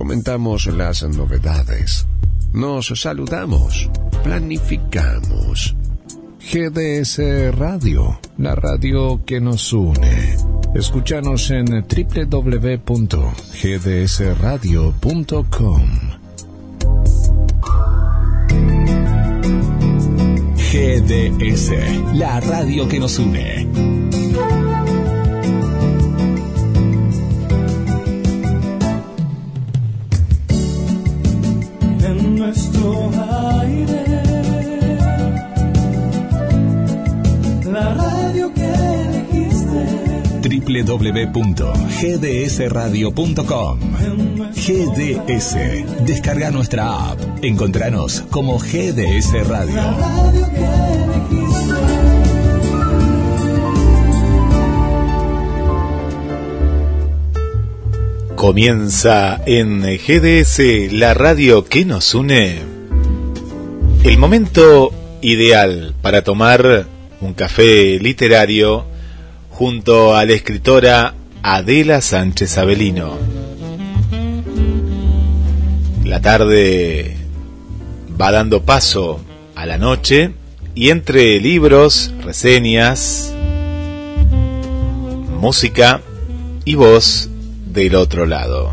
comentamos las novedades, nos saludamos, planificamos. GDS Radio, la radio que nos une. Escúchanos en www.gdsradio.com. GDS, la radio que nos une. www.gdsradio.com GDS. Descarga nuestra app. Encontranos como GDS Radio. Comienza en GDS, la radio que nos une. El momento ideal para tomar un café literario junto a la escritora Adela Sánchez Avelino. La tarde va dando paso a la noche y entre libros, reseñas, música y voz del otro lado.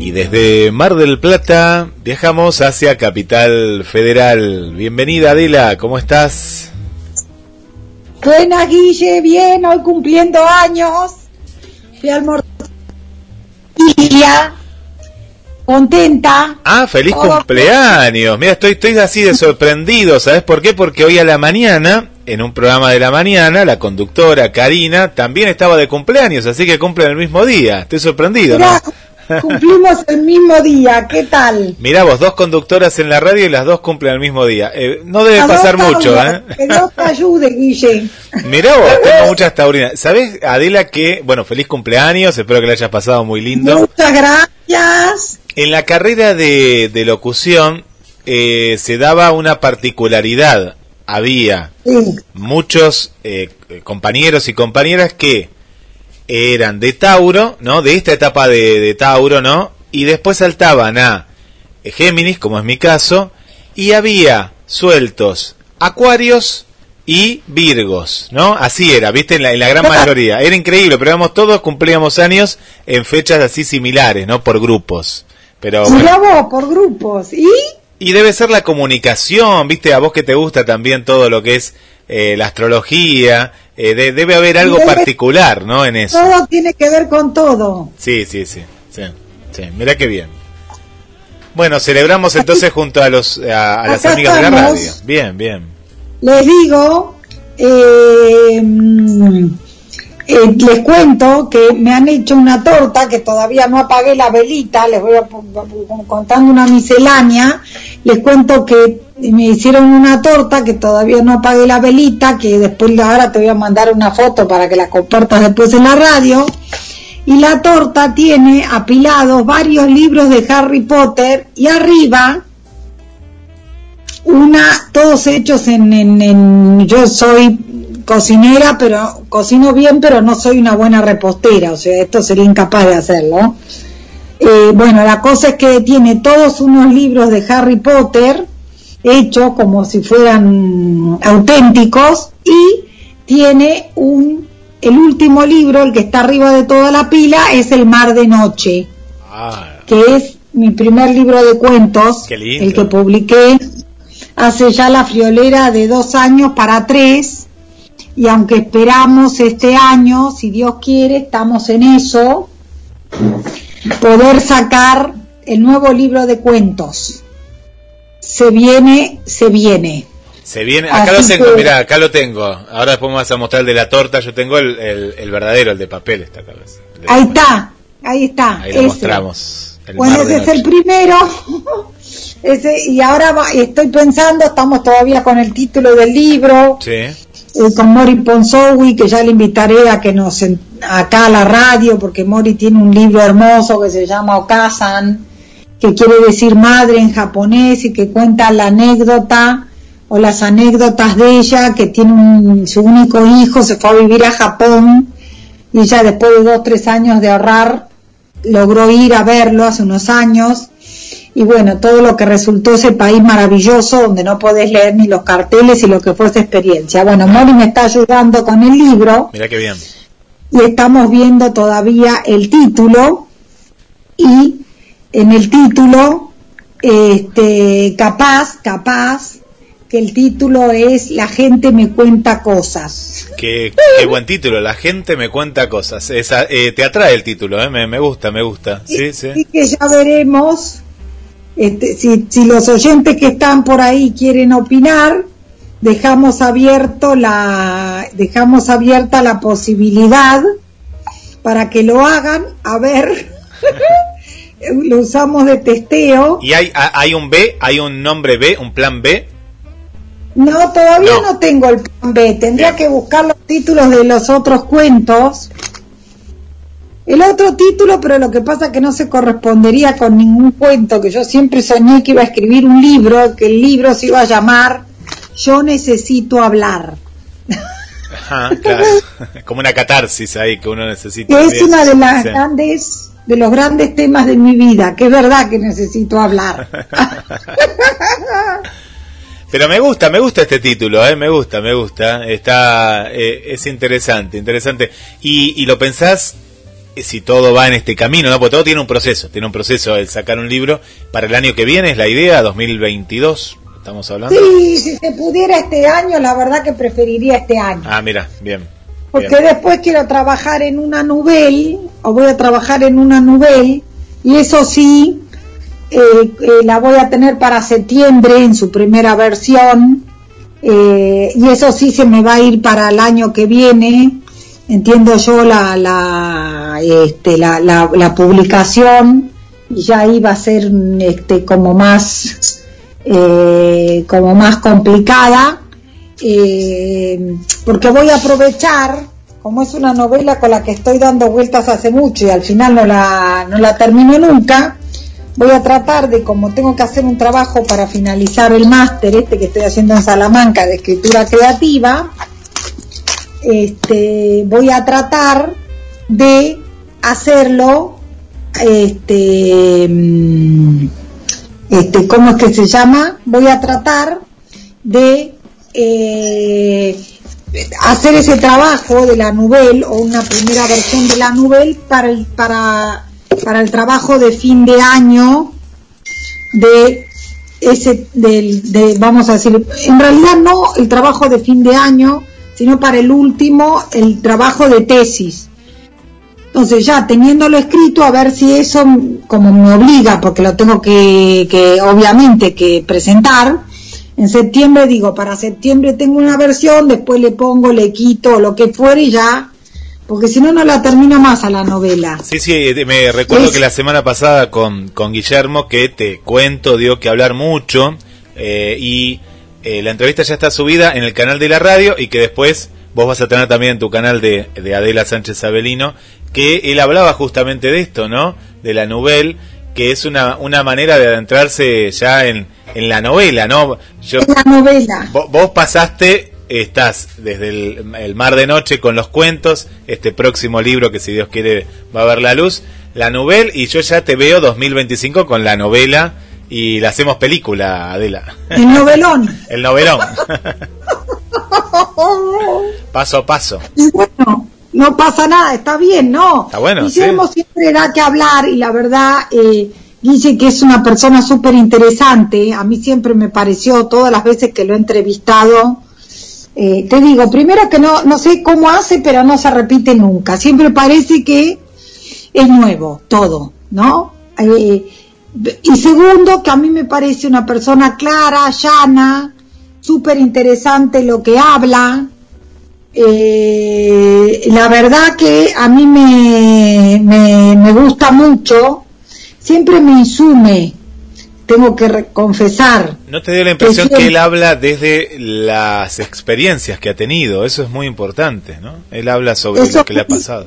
Y desde Mar del Plata viajamos hacia Capital Federal. Bienvenida Adela, ¿cómo estás? Buenas, Guille, bien, hoy cumpliendo años. Fui al día contenta. Ah, feliz Oh. cumpleaños. Mira, estoy, estoy así de sorprendido. ¿Sabes por qué? Porque hoy a la mañana, en un programa de la mañana, la conductora Karina también estaba de cumpleaños, así que cumplen el mismo día. Estoy sorprendido, ¿no? Cumplimos el mismo día, ¿qué tal? Mirá vos, dos conductoras en la radio y las dos cumplen el mismo día. Eh, no debe pasar mucho, ¿eh? Que Dios te ayude, Guille. Mirá vos, tengo muchas taurinas. ¿Sabés, Adela, que, bueno, feliz cumpleaños, espero que le hayas pasado muy lindo. Muchas gracias. En la carrera de, de locución eh, se daba una particularidad. Había Sí, muchos eh, compañeros y compañeras que eran de Tauro, ¿no? De esta etapa de, de Tauro, ¿no? Y después saltaban a Géminis, como es mi caso, y había sueltos Acuarios y Virgos, ¿no? Así era, ¿viste? En la, en la gran mayoría. Era increíble, pero éramos todos cumplíamos años en fechas así similares, ¿no? Por grupos. Pero bueno. Mirá vos, por grupos. ¿Y? Y debe ser la comunicación, viste, a vos que te gusta también todo lo que es eh, la astrología, eh, de- debe haber algo particular, ¿no? En eso. Todo tiene que ver con todo. Sí, sí, sí, sí, sí, mira qué bien. Bueno, celebramos entonces junto a los a, a las amigas de la estamos. radio. Bien, bien. Les digo, eh, eh, les cuento que me han hecho una torta que todavía no apagué la velita, les voy a contando una miscelánea, les cuento que me hicieron una torta que todavía no apagué la velita, que después ahora te voy a mandar una foto para que la compartas después en la radio. Y la torta tiene apilados varios libros de Harry Potter y arriba una, todos hechos en, en, en- yo soy cocinera, pero cocino bien, pero no soy una buena repostera, o sea, esto sería incapaz de hacerlo. Eh, bueno, la cosa es que tiene todos unos libros de Harry Potter hechos como si fueran auténticos y tiene un, el último libro, el que está arriba de toda la pila, es El Mar de Noche Ah, que es mi primer libro de cuentos, el que publiqué hace ya la friolera de dos años para tres, y aunque esperamos este año, si Dios quiere, estamos en eso, poder sacar el nuevo libro de cuentos. Se viene, se viene. se viene, acá Así lo tengo, que- mira, acá lo tengo. Ahora después me vas a mostrar el de la torta, yo tengo el, el, el verdadero, el de papel esta cabeza. Ahí está, ahí está. Ahí lo ese. mostramos. Bueno, ese es el primero. ese, y ahora va- estoy pensando, estamos todavía con el título del libro, Sí. Eh, con Mori Ponsowi, que ya le invitaré a que nos acá a la radio, porque Mori tiene un libro hermoso que se llama Okasan, que quiere decir madre en japonés y que cuenta la anécdota o las anécdotas de ella, que tiene un- su único hijo, se fue a vivir a Japón y ella después de dos, tres años de ahorrar, logró ir a verlo hace unos años y bueno, todo lo que resultó ese país maravilloso donde no podés leer ni los carteles y lo que fue esa experiencia. Bueno, Mori me está ayudando con el libro Mira qué bien. y estamos viendo todavía el título y en el título este capaz capaz que el título es La gente me cuenta cosas. Qué, qué buen título. La gente me cuenta cosas. Esa, eh, te atrae el título, ¿eh? me, me gusta, me gusta. Sí, sí. Así que ya veremos este, si, si los oyentes que están por ahí quieren opinar, dejamos abierto la dejamos abierta la posibilidad para que lo hagan, a ver. lo usamos de testeo. ¿Y hay, hay un B? ¿Hay un nombre B? ¿Un plan B? No, todavía No. no, tengo el plan B. Tendría Bien. que buscar los títulos de los otros cuentos. El otro título, pero lo que pasa es que no se correspondería con ningún cuento, que yo siempre soñé que iba a escribir un libro, que el libro se iba a llamar Yo necesito hablar, Ajá, claro. Como una catarsis ahí que uno necesita. que es una de las Sí. grandes, de los grandes temas de mi vida, que es verdad que necesito hablar. Pero me gusta, me gusta este título, ¿eh? me gusta, me gusta. Está, eh, es interesante, interesante. Y, y lo pensás si todo va en este camino, ¿no? Porque todo tiene un proceso, tiene un proceso el sacar un libro para el año que viene, es la idea, 2022, estamos hablando. Sí, si se pudiera este año, la verdad que preferiría este año. Ah, mira, bien. Porque bien. después quiero trabajar en una novel, o voy a trabajar en una novel, y eso sí, eh, eh, la voy a tener para septiembre en su primera versión, eh, y eso sí se me va a ir para el año que viene, entiendo yo la, la, este, la, la, la publicación, ya iba a ser este, como más, eh, como más complicada, eh, porque voy a aprovechar, como es una novela con la que estoy dando vueltas hace mucho y al final no la, no la termino nunca, voy a tratar de, como tengo que hacer un trabajo para finalizar el máster este que estoy haciendo en Salamanca de escritura creativa, este, voy a tratar de hacerlo, este, mm, este, ¿cómo es que se llama? Voy a tratar de eh, hacer ese trabajo de la novel o una primera versión de la novel para el, para, para el trabajo de fin de año de ese del, de vamos a decir en realidad no el trabajo de fin de año sino para el último el trabajo de tesis. Entonces ya teniéndolo escrito a ver si eso como me obliga porque lo tengo que, que obviamente que presentar. En septiembre digo para septiembre tengo una versión después le pongo le quito lo que fuere y ya porque si no no la termino más a la novela. Sí, sí, eh, me recuerdo Es- que la semana pasada con, con Guillermo, que te cuento, dio que hablar mucho, eh, y eh, la entrevista ya está subida en el canal de la radio, y que después vos vas a tener también en tu canal de, de Adela Sánchez Abelino, que él hablaba justamente de esto, ¿no? De la novel, que es una, una manera de adentrarse ya en, en la novela, ¿no? Yo, en la novela Vo- Vos pasaste, estás desde el, el Mar de Noche con los cuentos, este próximo libro que si Dios quiere va a ver la luz, la novela, y yo ya te veo 2025 con la novela y la hacemos película, Adela. el novelón El novelón. paso a paso. Y bueno, no pasa nada, está bien, ¿no? Está bueno, Guillermo sí. siempre da que hablar y la verdad, eh, Guille que es una persona súper interesante, a mí siempre me pareció, todas las veces que lo he entrevistado, eh, te digo, primero que no, no sé cómo hace, pero no se repite nunca, siempre parece que es nuevo, todo, ¿no? Eh, y segundo, que a mí me parece una persona clara, llana, súper interesante lo que habla, eh, la verdad que a mí me, me, me gusta mucho, siempre me insume, tengo que confesar. ¿No te dio la impresión Que él habla desde las experiencias que ha tenido? Eso es muy importante, ¿no? Él habla sobre Eso lo que le ha pasado.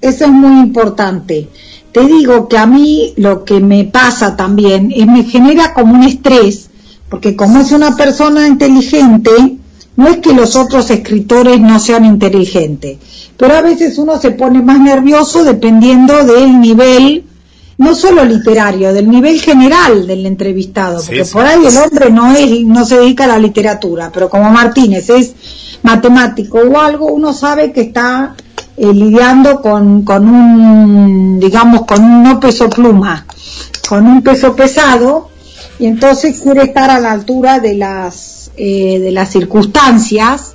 Eso es muy importante. Te digo que a mí lo que me pasa también es me genera como un estrés, porque como es una persona inteligente, no es que los otros escritores no sean inteligentes, pero a veces uno se pone más nervioso dependiendo del nivel, no solo literario, del nivel general del entrevistado, Sí, porque sí. por ahí el hombre no es, no se dedica a la literatura, pero como Martínez es matemático o algo, uno sabe que está eh, lidiando con, con un, digamos, con un no peso pluma, con un peso pesado, y entonces quiere estar a la altura de las, eh, de las circunstancias,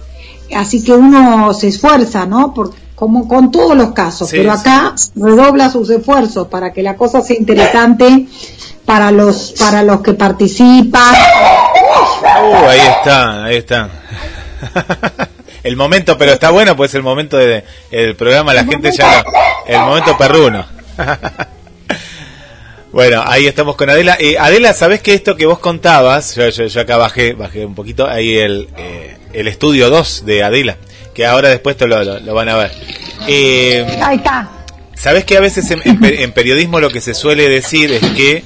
así que uno se esfuerza, ¿no? Por, como con todos los casos, Sí, pero sí. acá redobla sus esfuerzos para que la cosa sea interesante para los, para los que participan. Uh, ahí está, ahí está. el momento, pero está bueno, pues el momento de- del programa, la gente ya el momento perruno. bueno, ahí estamos con Adela. Eh, Adela, ¿sabés que esto que vos contabas? Yo, yo- yo acá bajé, bajé un poquito, ahí el, eh, el estudio 2 de Adela, que ahora después te lo, lo- lo van a ver. Eh, Ahí está. Sabes que a veces en, en periodismo lo que se suele decir es que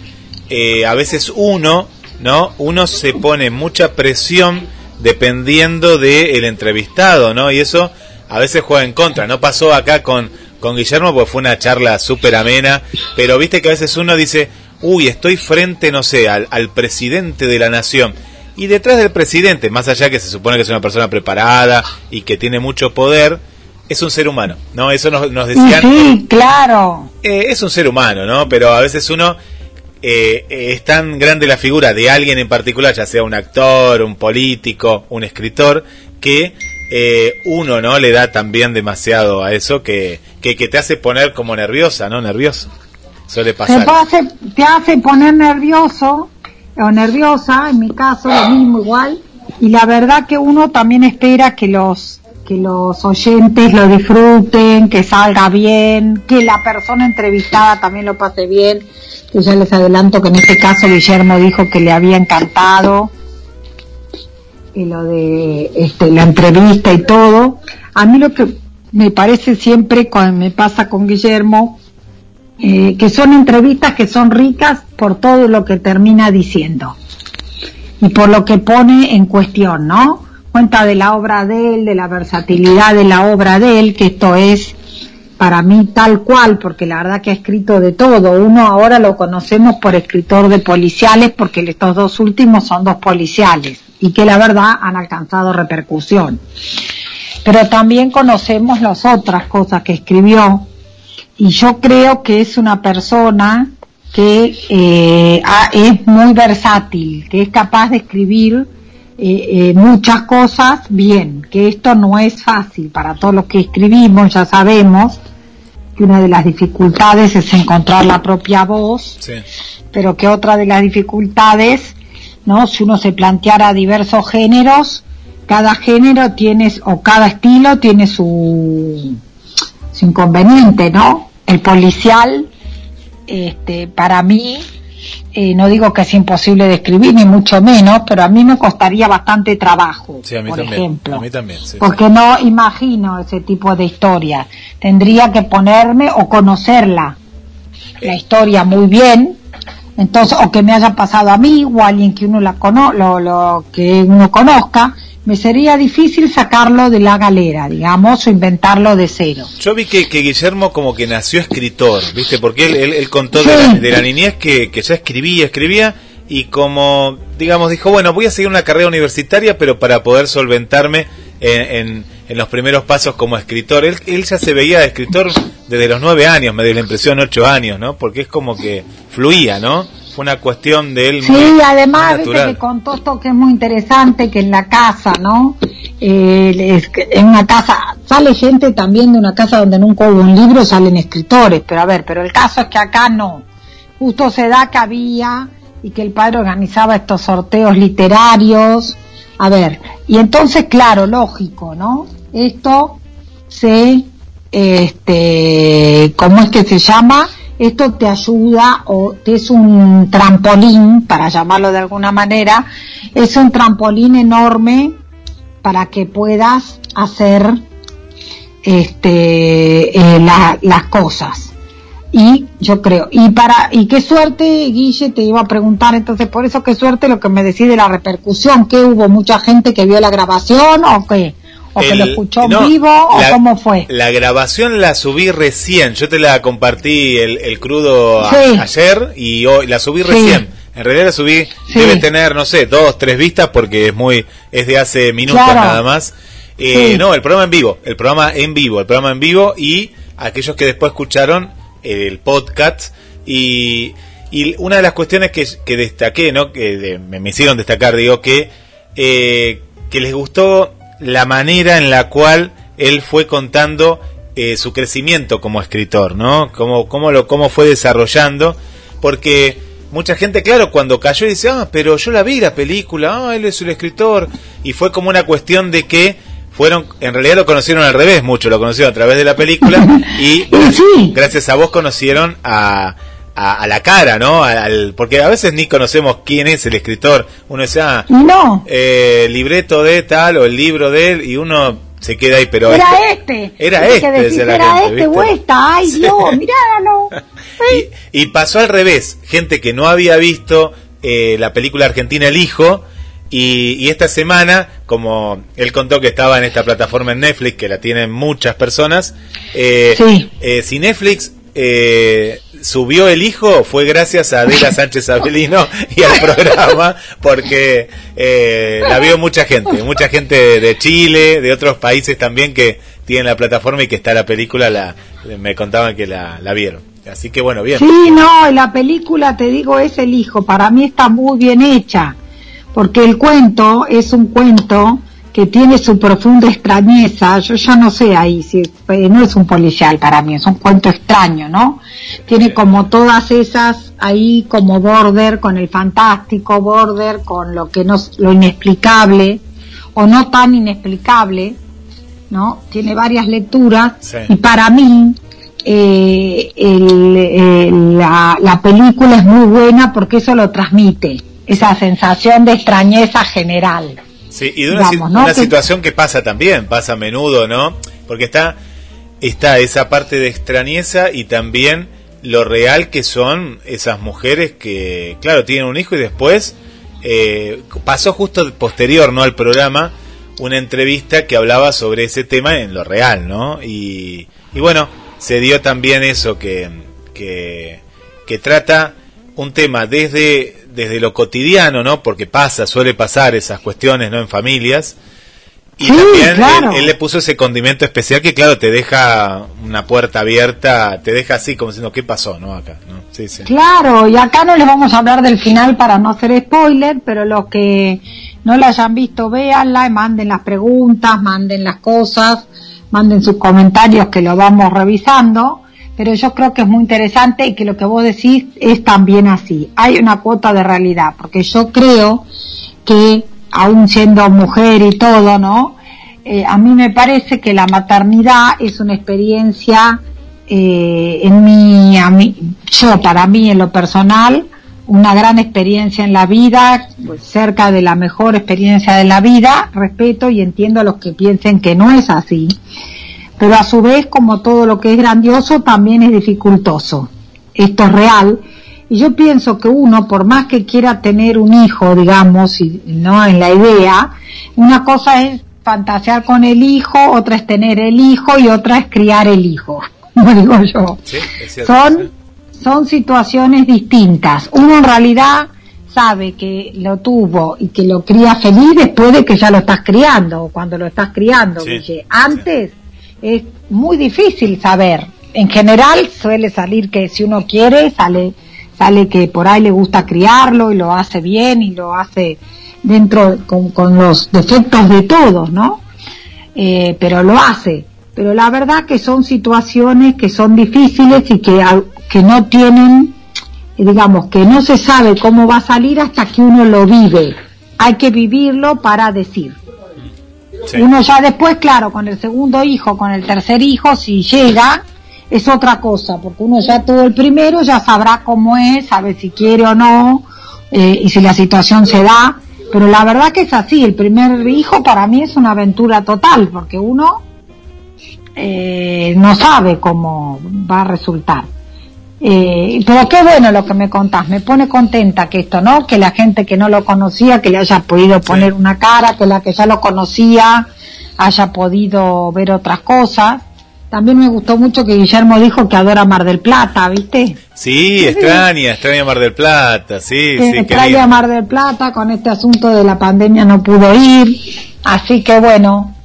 eh, a veces uno, ¿no? Uno se pone mucha presión dependiendo del entrevistado, ¿no? Y eso a veces juega en contra. No pasó acá con, con Guillermo porque fue una charla súper amena, pero viste que a veces uno dice, uy, estoy frente, no sé, al, al presidente de la nación. Y detrás del presidente, más allá que se supone que es una persona preparada y que tiene mucho poder, es un ser humano, ¿no? Eso nos, nos decían sí, claro. eh, es un ser humano, ¿no? Pero a veces uno eh, eh, es tan grande la figura de alguien en particular, ya sea un actor, un político, un escritor, que eh, uno no le da también demasiado a eso que, que, que te hace poner como nerviosa, ¿no? Nervioso. Suele Te pasar. hace, te hace poner nervioso o nerviosa, en mi caso lo mismo igual, y la verdad que uno también espera que los que los oyentes lo disfruten, que salga bien, que la persona entrevistada también lo pase bien. Yo ya les adelanto que en este caso Guillermo dijo que le había encantado y lo de este, la entrevista y todo. A mí lo que me parece siempre cuando me pasa con Guillermo, eh, que son entrevistas que son ricas por todo lo que termina diciendo y por lo que pone en cuestión, ¿no? Cuenta de la obra de él, de la versatilidad de la obra de él, que esto es para mí tal cual, porque la verdad que ha escrito de todo. Uno ahora lo conocemos por escritor de policiales, porque estos dos últimos son dos policiales y que la verdad han alcanzado repercusión. Pero también conocemos las otras cosas que escribió, y yo creo que es una persona que eh, es muy versátil, que es capaz de escribir eh, eh, muchas cosas bien, que esto no es fácil para todos los que escribimos, ya sabemos que una de las dificultades es encontrar la propia voz, Sí. pero que otra de las dificultades, ¿no? Si uno se planteara diversos géneros, cada género tiene, o cada estilo tiene su, su inconveniente, ¿no? El policial, este, para mí, eh, no digo que es imposible de escribir, ni mucho menos, pero a mí me costaría bastante trabajo, Sí, a mí por también. ejemplo. A mí también, sí, porque no imagino ese tipo de historia. Tendría que ponerme o conocerla, la historia muy bien, entonces, o que me haya pasado a mí o a alguien que uno la cono lo, lo que uno conozca, me sería difícil sacarlo de la galera, digamos, o inventarlo de cero. Yo vi que, que Guillermo como que nació escritor, ¿viste? Porque él, él, él contó Sí. de, la, de la niñez que, que ya escribía, escribía, y como, digamos, dijo, bueno, voy a seguir una carrera universitaria, pero para poder solventarme en, en, en los primeros pasos como escritor. Él, él ya se veía de escritor desde los nueve años, me dio la impresión ocho años, ¿no? Porque es como que fluía, ¿no? Fue una cuestión de él muy, Sí, además, muy viste que contó esto que es muy interesante, que en la casa, ¿no? Eh, es en una casa, sale gente también de una casa donde nunca hubo un libro, salen escritores, pero a ver, pero el caso es que acá no. Justo se da que había y que el padre organizaba estos sorteos literarios. A ver, y entonces, claro, lógico, ¿no? Esto se, este, ¿cómo es que se llama? Esto te ayuda o es un trampolín, para llamarlo de alguna manera, es un trampolín enorme para que puedas hacer este, eh, la- las cosas. y yo creo y para y qué suerte Guille te iba a preguntar entonces por eso qué suerte lo que me decís de la repercusión que hubo mucha gente que vio la grabación o qué o que El- lo escuchó no, en vivo o cómo fue La grabación la subí recién. Yo te la compartí el, el crudo a- Sí. ayer y hoy la subí Sí. recién. En realidad la subí, Sí. debe tener, no sé, dos, tres vistas porque es muy, es de hace minutos Claro. nada más. Eh. No, el programa en vivo, el programa en vivo, el programa en vivo y aquellos que después escucharon el podcast y, y una de las cuestiones que, que destaqué, ¿no? Que de- me, me hicieron destacar, digo, que, eh, que les gustó la manera en la cual él fue contando eh, su crecimiento como escritor, ¿no? Cómo, cómo, lo, cómo fue desarrollando, porque mucha gente, claro, cuando cayó dice, ah, pero yo la vi la película, ah, él es el escritor, y fue como una cuestión de que fueron, en realidad lo conocieron al revés, mucho lo conocieron a través de la película, y sí. gracias a vos conocieron a, a, a la cara, ¿no? Al, porque a veces ni conocemos quién es el escritor, uno dice, ah, no eh, libreto de tal o el libro de él y uno se queda ahí pero era este era este que decís, era gente, este ¿viste? o esta ay Sí. Dios y, y pasó al revés gente que no había visto eh, la película argentina El Hijo y, y esta semana como él contó que estaba en esta plataforma en Netflix que la tienen muchas personas eh, Sí. eh, si Netflix eh, subió el hijo fue gracias a Adela Sánchez Abelino y al programa porque eh, la vio mucha gente, mucha gente de Chile, de otros países también que tienen la plataforma y que está la película, la, me contaban que la, vieron. Así que bueno, bien. Sí, no, la película, te digo, es el hijo. Para mí está muy bien hecha, porque el cuento es un cuento que tiene su profunda extrañeza. Yo ya no sé ahí si eh, no es un policial para mí, es un cuento extraño, ¿no? Tiene como todas esas ahí como border con el fantástico, border con lo que no, lo inexplicable o no tan inexplicable, ¿no? Tiene varias lecturas Sí. y para mí eh, el- el- la, la película es muy buena porque eso lo transmite, esa sensación de extrañeza general. Sí, y de una, Digamos, si- ¿no? una Que- situación que pasa también, pasa a menudo, ¿no? Porque está, está esa parte de extrañeza y también lo real que son esas mujeres que, claro, tienen un hijo y después eh, pasó justo posterior, ¿no? Al programa, una entrevista que hablaba sobre ese tema en lo real, ¿no? Y, y bueno, se dio también eso que, que, que trata un tema desde, desde lo cotidiano, ¿no? Porque pasa, suele pasar esas cuestiones, ¿no? En familias. Y Sí, también claro. él, él le puso ese condimento especial que, claro, te deja una puerta abierta, te deja así como diciendo, ¿qué pasó, no? Acá, ¿no? Sí, sí. Claro, y acá no les vamos a hablar del final para no hacer spoiler, pero los que no la hayan visto, véanla y manden las preguntas, manden las cosas, manden sus comentarios que lo vamos revisando. Pero yo creo que es muy interesante y que lo que vos decís es también así. Hay una cuota de realidad, porque yo creo que, aún siendo mujer y todo, ¿no? Eh, a mí me parece que la maternidad es una experiencia eh, en mi, a mí, yo para mí en lo personal, una gran experiencia en la vida, pues, cerca de la mejor experiencia de la vida, respeto y entiendo a los que piensen que no es así, pero a su vez como todo lo que es grandioso también es dificultoso, esto es real, y yo pienso que uno, por más que quiera tener un hijo, digamos, y no en la idea, una cosa es fantasear con el hijo, otra es tener el hijo y otra es criar el hijo, como digo yo. Sí, es cierto, Son, son situaciones distintas. Uno en realidad sabe que lo tuvo y que lo cría feliz después de que ya lo estás criando, o cuando lo estás criando, Sí, Guille. Antes es muy difícil saber. En general suele salir que si uno quiere, sale, sale que por ahí le gusta criarlo y lo hace bien y lo hace dentro con, con los defectos de todos, ¿no? Eh, pero lo hace. Pero la verdad que son situaciones que son difíciles y que, que no tienen, eh, digamos, que no se sabe cómo va a salir hasta que uno lo vive. Hay que vivirlo para decir. Uno ya después, claro, con el segundo hijo, con el tercer hijo, si llega, es otra cosa, porque uno ya tuvo el primero, ya sabrá cómo es, sabe si quiere o no, eh, y si la situación se da. Pero la verdad que es así, el primer hijo para mí es una aventura total, porque uno eh, no sabe cómo va a resultar. Eh, pero qué bueno lo que me contás, me pone contenta que esto, ¿no? Que la gente que no lo conocía, que le haya podido poner una cara, que la que ya lo conocía haya podido ver otras cosas. También me gustó mucho que Guillermo dijo que adora Mar del Plata, ¿viste? Sí, extraña, extraña Mar del Plata, sí, que sí, extraña. Mar del Plata, con este asunto de la pandemia no pudo ir, así que bueno,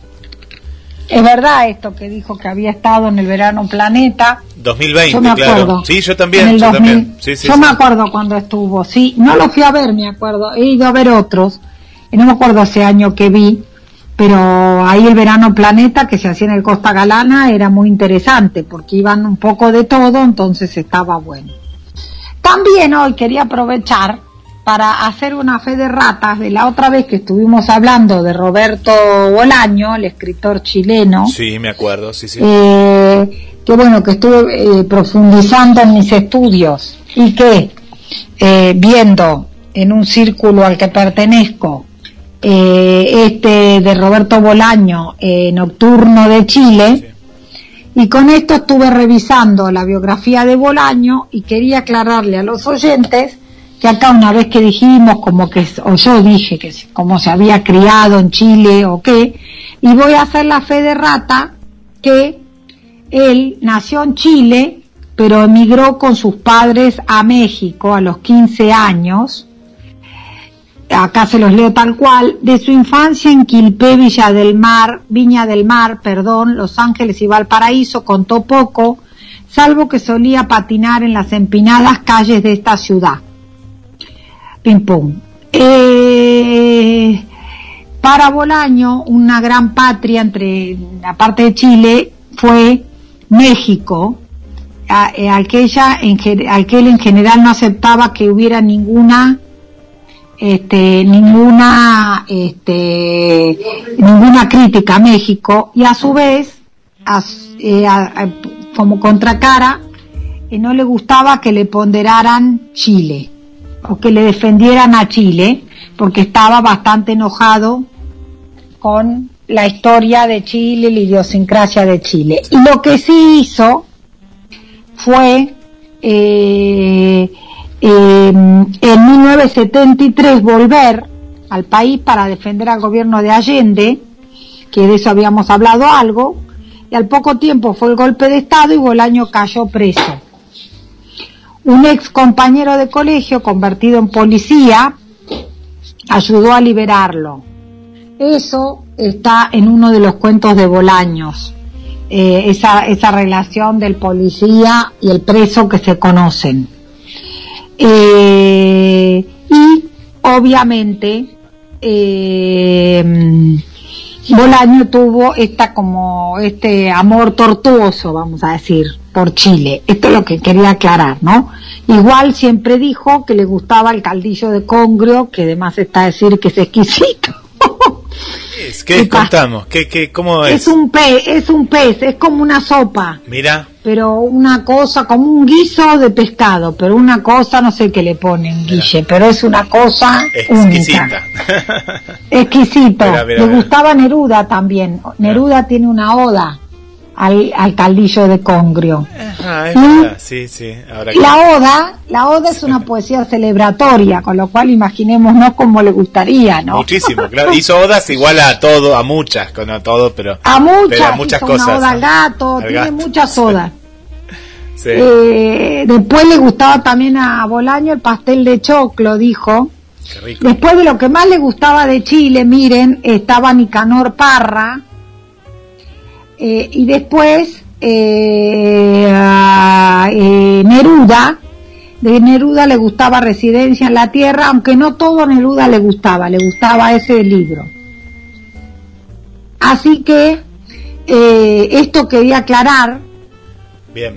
es verdad esto que dijo que había estado en el verano Planeta. 2020, Yo me claro. acuerdo. Sí, yo En también, el yo 2000. también. Sí, sí, yo sí. me acuerdo cuando estuvo, sí. No lo fui a ver, me acuerdo. He ido a ver otros. Y no me acuerdo ese año que vi. Pero ahí el verano planeta que se hacía en el Costa Galana era muy interesante porque iban un poco de todo, entonces estaba bueno. También hoy quería aprovechar para hacer una fe de ratas de la otra vez que estuvimos hablando de Roberto Bolaño, el escritor chileno Sí, me acuerdo, sí, sí. eh, que bueno, que estuve eh, profundizando en mis estudios y que eh, viendo en un círculo al que pertenezco eh, este de Roberto Bolaño, eh, Nocturno de Chile, y con esto estuve revisando la biografía de Bolaño y quería aclararle a los oyentes que acá una vez que dijimos como que, o yo dije que como se había criado en Chile o qué, y voy a hacer la fe de rata que él nació en Chile, pero emigró con sus padres a México a los 15 años. Acá se los leo tal cual. De su infancia en Quilpé, Villa del Mar, Viña del Mar, perdón, Los Ángeles y Valparaíso, contó poco, salvo que solía patinar en las empinadas calles de esta ciudad. Pim pum. Eh, para Bolaño, una gran patria entre la parte de Chile fue México, a- eh, al que ella en, ge- al que él en general no aceptaba que hubiera ninguna este, ninguna este, ninguna crítica a México. Y a su vez eh, a- a- como contracara eh, no le gustaba que le ponderaran Chile o que le defendieran a Chile porque estaba bastante enojado con la historia de Chile, la idiosincrasia de Chile. Y lo que sí hizo fue eh, eh, en 1973 volver al país para defender al gobierno de Allende, que de eso habíamos hablado algo, y al poco tiempo fue el golpe de Estado y Bolaño cayó preso. Un ex compañero de colegio convertido en policía ayudó a liberarlo. Eso está en uno de los cuentos de Bolaños, eh, esa, esa relación del policía y el preso que se conocen. Eh, y obviamente eh, Bolaño tuvo esta como este amor tortuoso, vamos a decir, por Chile. Esto es lo que quería aclarar, ¿no? Igual siempre dijo que le gustaba el caldillo de congrio, que además está a decir que es exquisito. ¿Qué es? ¿Qué. Contamos, ¿qué, qué, ¿cómo es? es un pez, es un pez, es como una sopa, Mira, pero una cosa, como un guiso de pescado, pero una cosa, no sé qué le ponen, Guille, pero es una cosa única. exquisita. Exquisito. Mira, mira, Le gustaba Neruda también. Neruda tiene una oda al, al caldillo de Congrio. Ajá, es ¿Mm? verdad, sí, sí. Ahora que- La oda, la oda es una poesía celebratoria, con lo cual imaginémonos cómo le gustaría, ¿no? Muchísimo, claro. Hizo odas igual a todo, a muchas, con a todo, pero, A muchas, pero a muchas hizo cosas. una oda al gato, Al tiene gato, muchas odas. Sí. Eh, después le gustaba también a Bolaño el pastel de choclo, dijo. Qué rico. Después de lo que más le gustaba de Chile, miren, estaba Nicanor Parra. Eh, y después eh, a, eh, Neruda. De Neruda le gustaba Residencia en la Tierra, aunque no todo a Neruda le gustaba, le gustaba ese libro. Así que eh, esto quería aclarar Bien.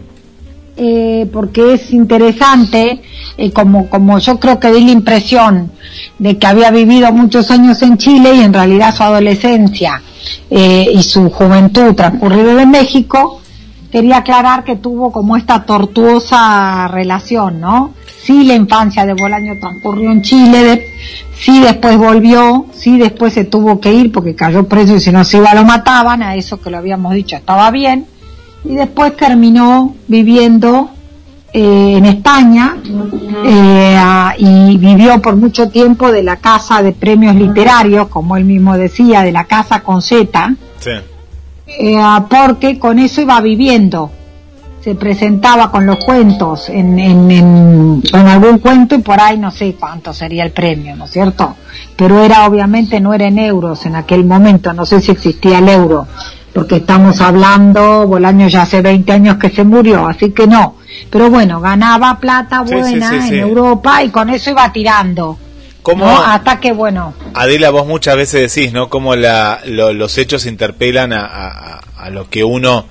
eh, porque es interesante, eh, como, como yo creo que di la impresión de que había vivido muchos años en Chile y en realidad su adolescencia eh, y su juventud transcurrido en México, quería aclarar que tuvo como esta tortuosa relación, ¿no? Sí, la infancia de Bolaño transcurrió en Chile, de- sí después volvió, sí después se tuvo que ir porque cayó preso y si no se iba lo mataban, a eso que lo habíamos dicho estaba bien, y después terminó viviendo eh, en España eh, a- y vivió por mucho tiempo de la casa de premios literarios, como él mismo decía, de la casa con Z, Sí. eh, porque con eso iba viviendo. Se presentaba con los cuentos en, en, en- con algún cuento y por ahí no sé cuánto sería el premio, ¿no es cierto? Pero era obviamente no era en euros en aquel momento, no sé si existía el euro, porque estamos hablando, Bolaño ya hace 20 años que se murió, así que no. Pero bueno, ganaba plata Sí, sí, buena sí, en. Europa y con eso iba tirando. ¿Cómo, ¿no? Hasta que bueno, Adela, vos muchas veces decís, ¿no? Cómo la, lo- los hechos interpelan a, a- a lo que uno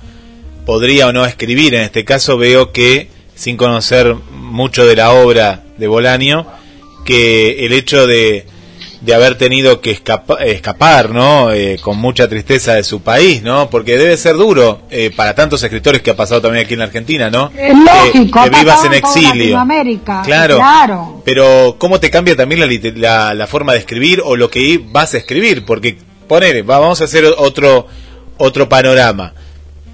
podría o no escribir. En este caso veo que, sin conocer mucho de la obra de Bolaño, que el hecho de, de haber tenido que escapa- escapar, ¿no? Eh, con mucha tristeza de su país, ¿no? Porque debe ser duro eh, para tantos escritores que ha pasado también aquí en la Argentina, ¿no? es lógico, que, vivas en exilio. Claro. claro. Pero ¿cómo te cambia también la, la, la forma de escribir o lo que vas a escribir? Porque, ponele, va- vamos a hacer otro, otro panorama.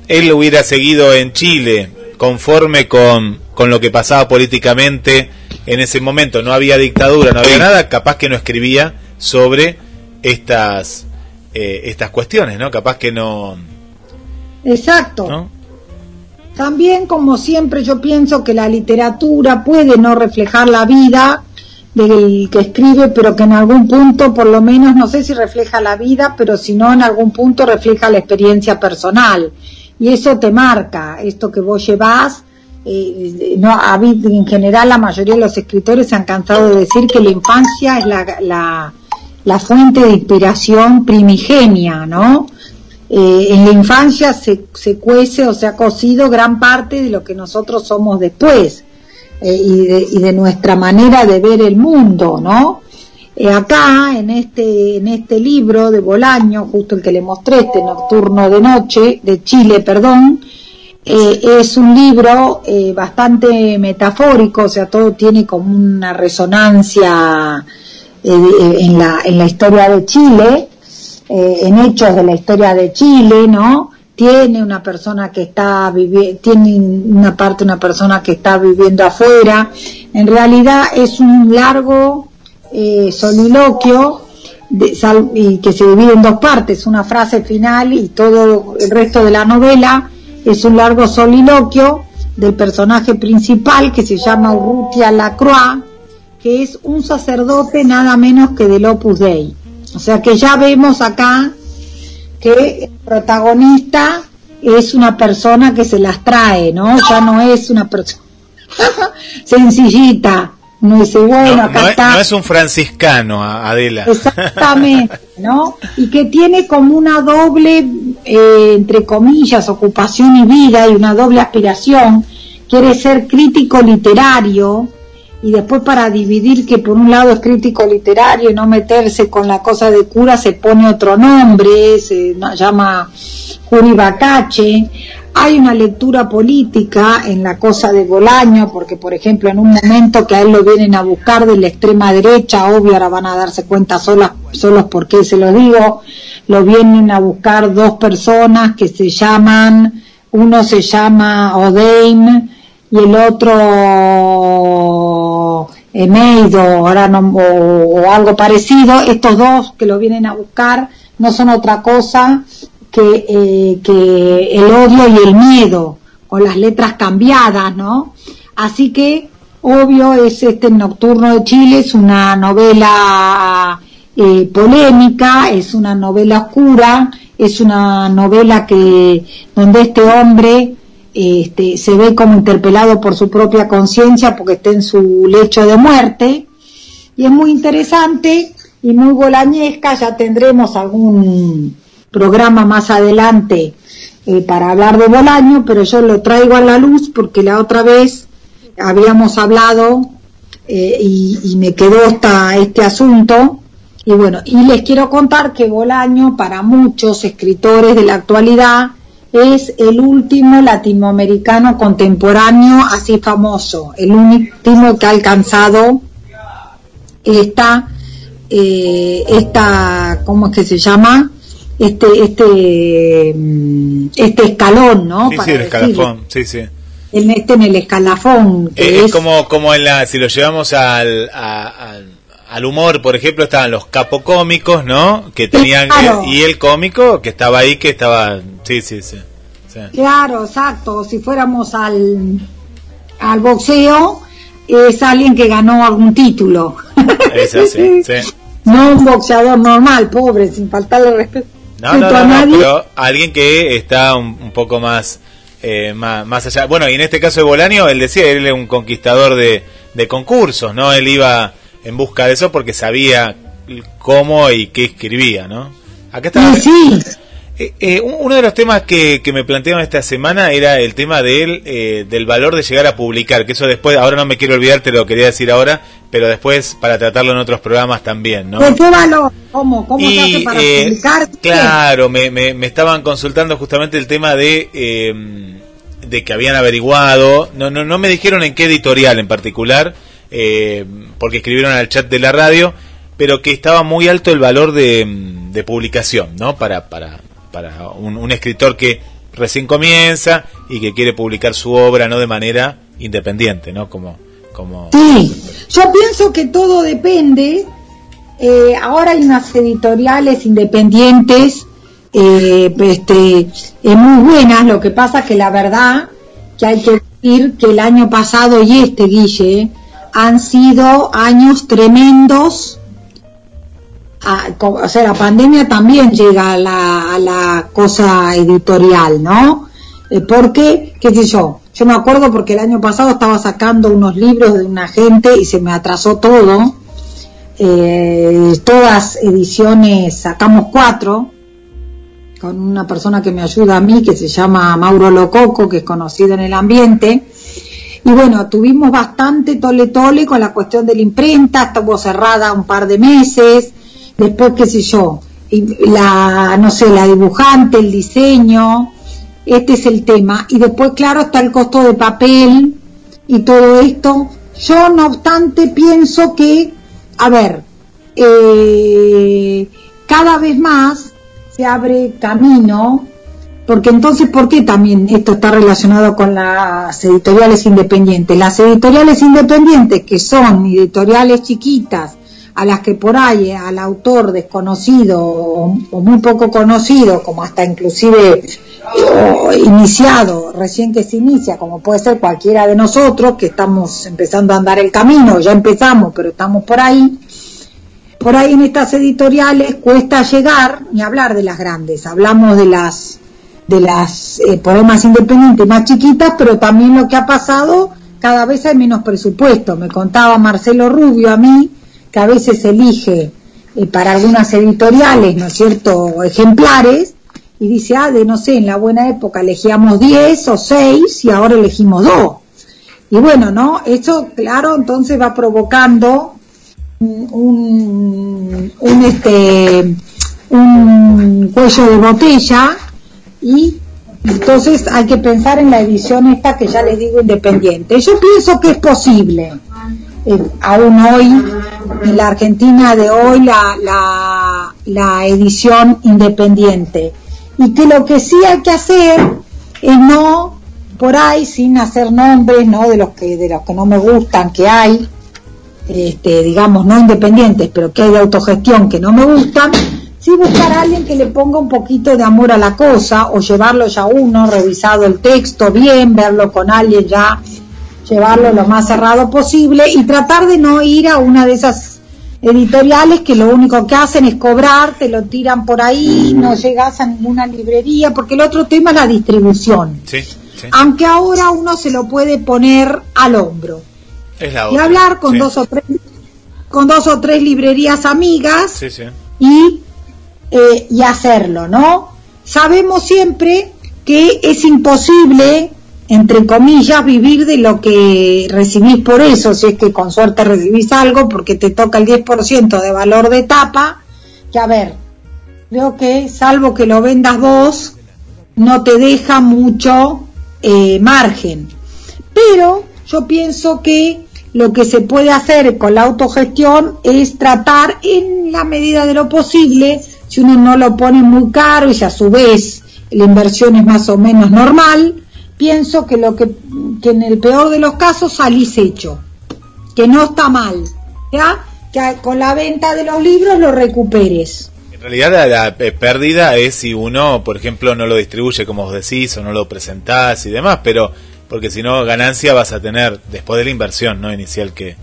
Él hubiera seguido en Chile conforme con, con lo que pasaba políticamente en ese momento. No había dictadura, no había nada, capaz que no escribía sobre estas, eh, estas cuestiones, ¿no? Capaz que no... Exacto. ¿no? También, como siempre, yo pienso que la literatura puede no reflejar la vida del que escribe, pero que en algún punto, por lo menos, no sé si refleja la vida, pero si no, en algún punto refleja la experiencia personal. Y eso te marca, esto que vos llevás. Eh, no, habido- en general, la mayoría de los escritores se han cansado de decir que la infancia es la, la, la fuente de inspiración primigenia, ¿no? Eh, en la infancia se, se cuece o se ha cocido gran parte de lo que nosotros somos después eh, y, de, y de nuestra manera de ver el mundo, ¿no? Eh, acá, en este, en este libro de Bolaño, justo el que le mostré, este Nocturno de Noche, de Chile, perdón, eh, es un libro eh, bastante metafórico, o sea, todo tiene como una resonancia eh, de- en, la, en la historia de Chile, eh, en hechos de la historia de Chile, ¿no? Tiene una persona que está viviendo, tiene una parte una persona que está viviendo afuera. En realidad es un largo eh, soliloquio de- sal- y que se divide en dos partes, una frase final y todo el resto de la novela es un largo soliloquio del personaje principal que se llama Urrutia Lacroix, que es un sacerdote nada menos que del Opus Dei. O sea que ya vemos acá que el protagonista es una persona que se las trae, ¿no? Ya no es una persona sencillita, no dice, bueno, No, acá no es, no es un franciscano, Adela. Exactamente, ¿no? Y que tiene como una doble, eh, entre comillas, ocupación y vida y una doble aspiración. Quiere ser crítico literario y después para dividir que por un lado es crítico literario y no meterse con la cosa de cura se pone otro nombre, se llama Juribacache. Hay una lectura política en la cosa de Bolaño, porque por ejemplo en un momento que a él lo vienen a buscar de la extrema derecha, obvio ahora van a darse cuenta solas, solos por qué se lo digo, lo vienen a buscar dos personas que se llaman, uno se llama Odeim y el otro Emeido, ahora no, o, o algo parecido, estos dos que lo vienen a buscar no son otra cosa que, eh, que el odio y el miedo, con las letras cambiadas, ¿no? Así que, obvio, es este Nocturno de Chile, es una novela eh, polémica, es una novela oscura, es una novela que donde este hombre este, se ve como interpelado por su propia conciencia porque está en su lecho de muerte y es muy interesante y muy bolañesca, ya tendremos algún programa más adelante eh, para hablar de Bolaño, pero yo lo traigo a la luz porque la otra vez habíamos hablado eh, y, me quedó esta, este asunto. Y bueno, y les quiero contar que Bolaño, para muchos escritores de la actualidad, es el último latinoamericano contemporáneo así famoso, el último que ha alcanzado esta, eh, esta, ¿cómo es que se llama? Este, este, mm, este escalón, ¿no? Sí, Para sí, el escalafón, sí, sí. en este en el escalafón. que es es- como, como en la, si lo llevamos al, a- al, al humor, por ejemplo, estaban los capocómicos, ¿no? Que tenían, Claro. y el cómico que estaba ahí, que estaba, sí, sí, sí. sí. Claro, exacto. Si fuéramos al, al boxeo, es alguien que ganó algún título. Es así, sí. No un boxeador normal, pobre, sin faltarle respeto No, no, a no, pero alguien que está un, un poco más, eh, más, más allá. Bueno, y en este caso de Bolaño, él decía, él era un conquistador de, de concursos, ¿no? Él iba en busca de eso porque sabía cómo y qué escribía, ¿no? Acá está. Y sí, Eh, eh, un- uno de los temas que, que me plantearon esta semana era el tema del, eh, del valor de llegar a publicar, que eso después, ahora no me quiero olvidar, te lo quería decir ahora, pero después para tratarlo en otros programas también, ¿no? ¿de qué valor? ¿Cómo? ¿Cómo se hace Y, para eh, publicar? claro, me, me, me estaban consultando justamente el tema de, eh, de que habían averiguado, no, no, no me dijeron en qué editorial en particular, eh, porque escribieron al chat de la radio, pero que estaba muy alto el valor de, de publicación, ¿no? Para, para, para un, escritor que recién comienza y que quiere publicar su obra, ¿no? De manera independiente, ¿no? Como, como... Sí, yo pienso que todo depende. Eh, ahora hay unas editoriales independientes eh, este, eh, muy buenas. Lo que pasa que la verdad que hay que decir que el año pasado y este, Guille, han sido años tremendos. Ah, o sea, la pandemia también llega a la, a la cosa editorial, ¿no? Eh, porque, qué sé yo, yo me acuerdo porque el año pasado estaba sacando unos libros de una gente y se me atrasó todo. Eh, todas ediciones, sacamos cuatro, con una persona que me ayuda a mí, que se llama Mauro Lococo, que es conocido en el ambiente. Y bueno, tuvimos bastante tole tole con la cuestión de la imprenta, estuvo cerrada un par de meses, después qué sé yo, la, no sé, la dibujante, el diseño, este es el tema. Y después, claro, está el costo de papel y todo esto. Yo, no obstante, pienso que, a ver, eh, cada vez más se abre camino, porque entonces, ¿por qué también esto está relacionado con las editoriales independientes? Las editoriales independientes, que son editoriales chiquitas, a las que por ahí al autor desconocido o, muy poco conocido, como hasta inclusive iniciado, recién que se inicia, como puede ser cualquiera de nosotros, que estamos empezando a andar el camino, ya empezamos, pero estamos por ahí, por ahí en estas editoriales cuesta llegar, ni hablar de las grandes, hablamos de las de las eh, poemas independientes más chiquitas, pero también lo que ha pasado, cada vez hay menos presupuesto. Me contaba Marcelo Rubio a mí que a veces elige eh, para algunas editoriales, ¿no es cierto?, ejemplares, y dice, ah, de no sé, en la buena época elegíamos 10 o 6 y ahora elegimos 2. Y bueno, ¿no? Eso, claro, entonces va provocando un, un, este, un cuello de botella y entonces hay que pensar en la edición esta que ya les digo independiente. Yo pienso que es posible, eh, aún hoy, en la Argentina de hoy, la, la, la edición independiente. Y que lo que sí hay que hacer es no, por ahí, sin hacer nombres, ¿no? De los que, de los que no me gustan que hay, este, digamos, no independientes, pero que hay de autogestión que no me gustan, sí buscar a alguien que le ponga un poquito de amor a la cosa o llevarlo ya uno, revisado el texto bien, verlo con alguien ya, llevarlo lo más cerrado posible y tratar de no ir a una de esas editoriales que lo único que hacen es cobrar, te lo tiran por ahí, no llegas a ninguna librería, porque el otro tema es la distribución. Sí, sí. Aunque ahora uno se lo puede poner al hombro Es la y hablar con Sí. dos o tres con dos o tres librerías amigas y, eh, y hacerlo, ¿no? Sabemos siempre que es imposible, entre comillas, vivir de lo que recibís por eso, si es que con suerte recibís algo, porque te toca el 10% de valor de tapa, que a ver, creo que salvo que lo vendas vos, no te deja mucho eh, margen. Pero yo pienso que lo que se puede hacer con la autogestión es tratar en la medida de lo posible, si uno no lo pone muy caro y a su vez la inversión es más o menos normal, pienso que lo que, en el peor de los casos salís hecho, que no está mal, ¿ya? Que con la venta de los libros lo recuperes. En realidad la, eh, pérdida es si uno, por ejemplo, no lo distribuye como vos decís o no lo presentás y demás, pero porque si no ganancia vas a tener después de la inversión no inicial que,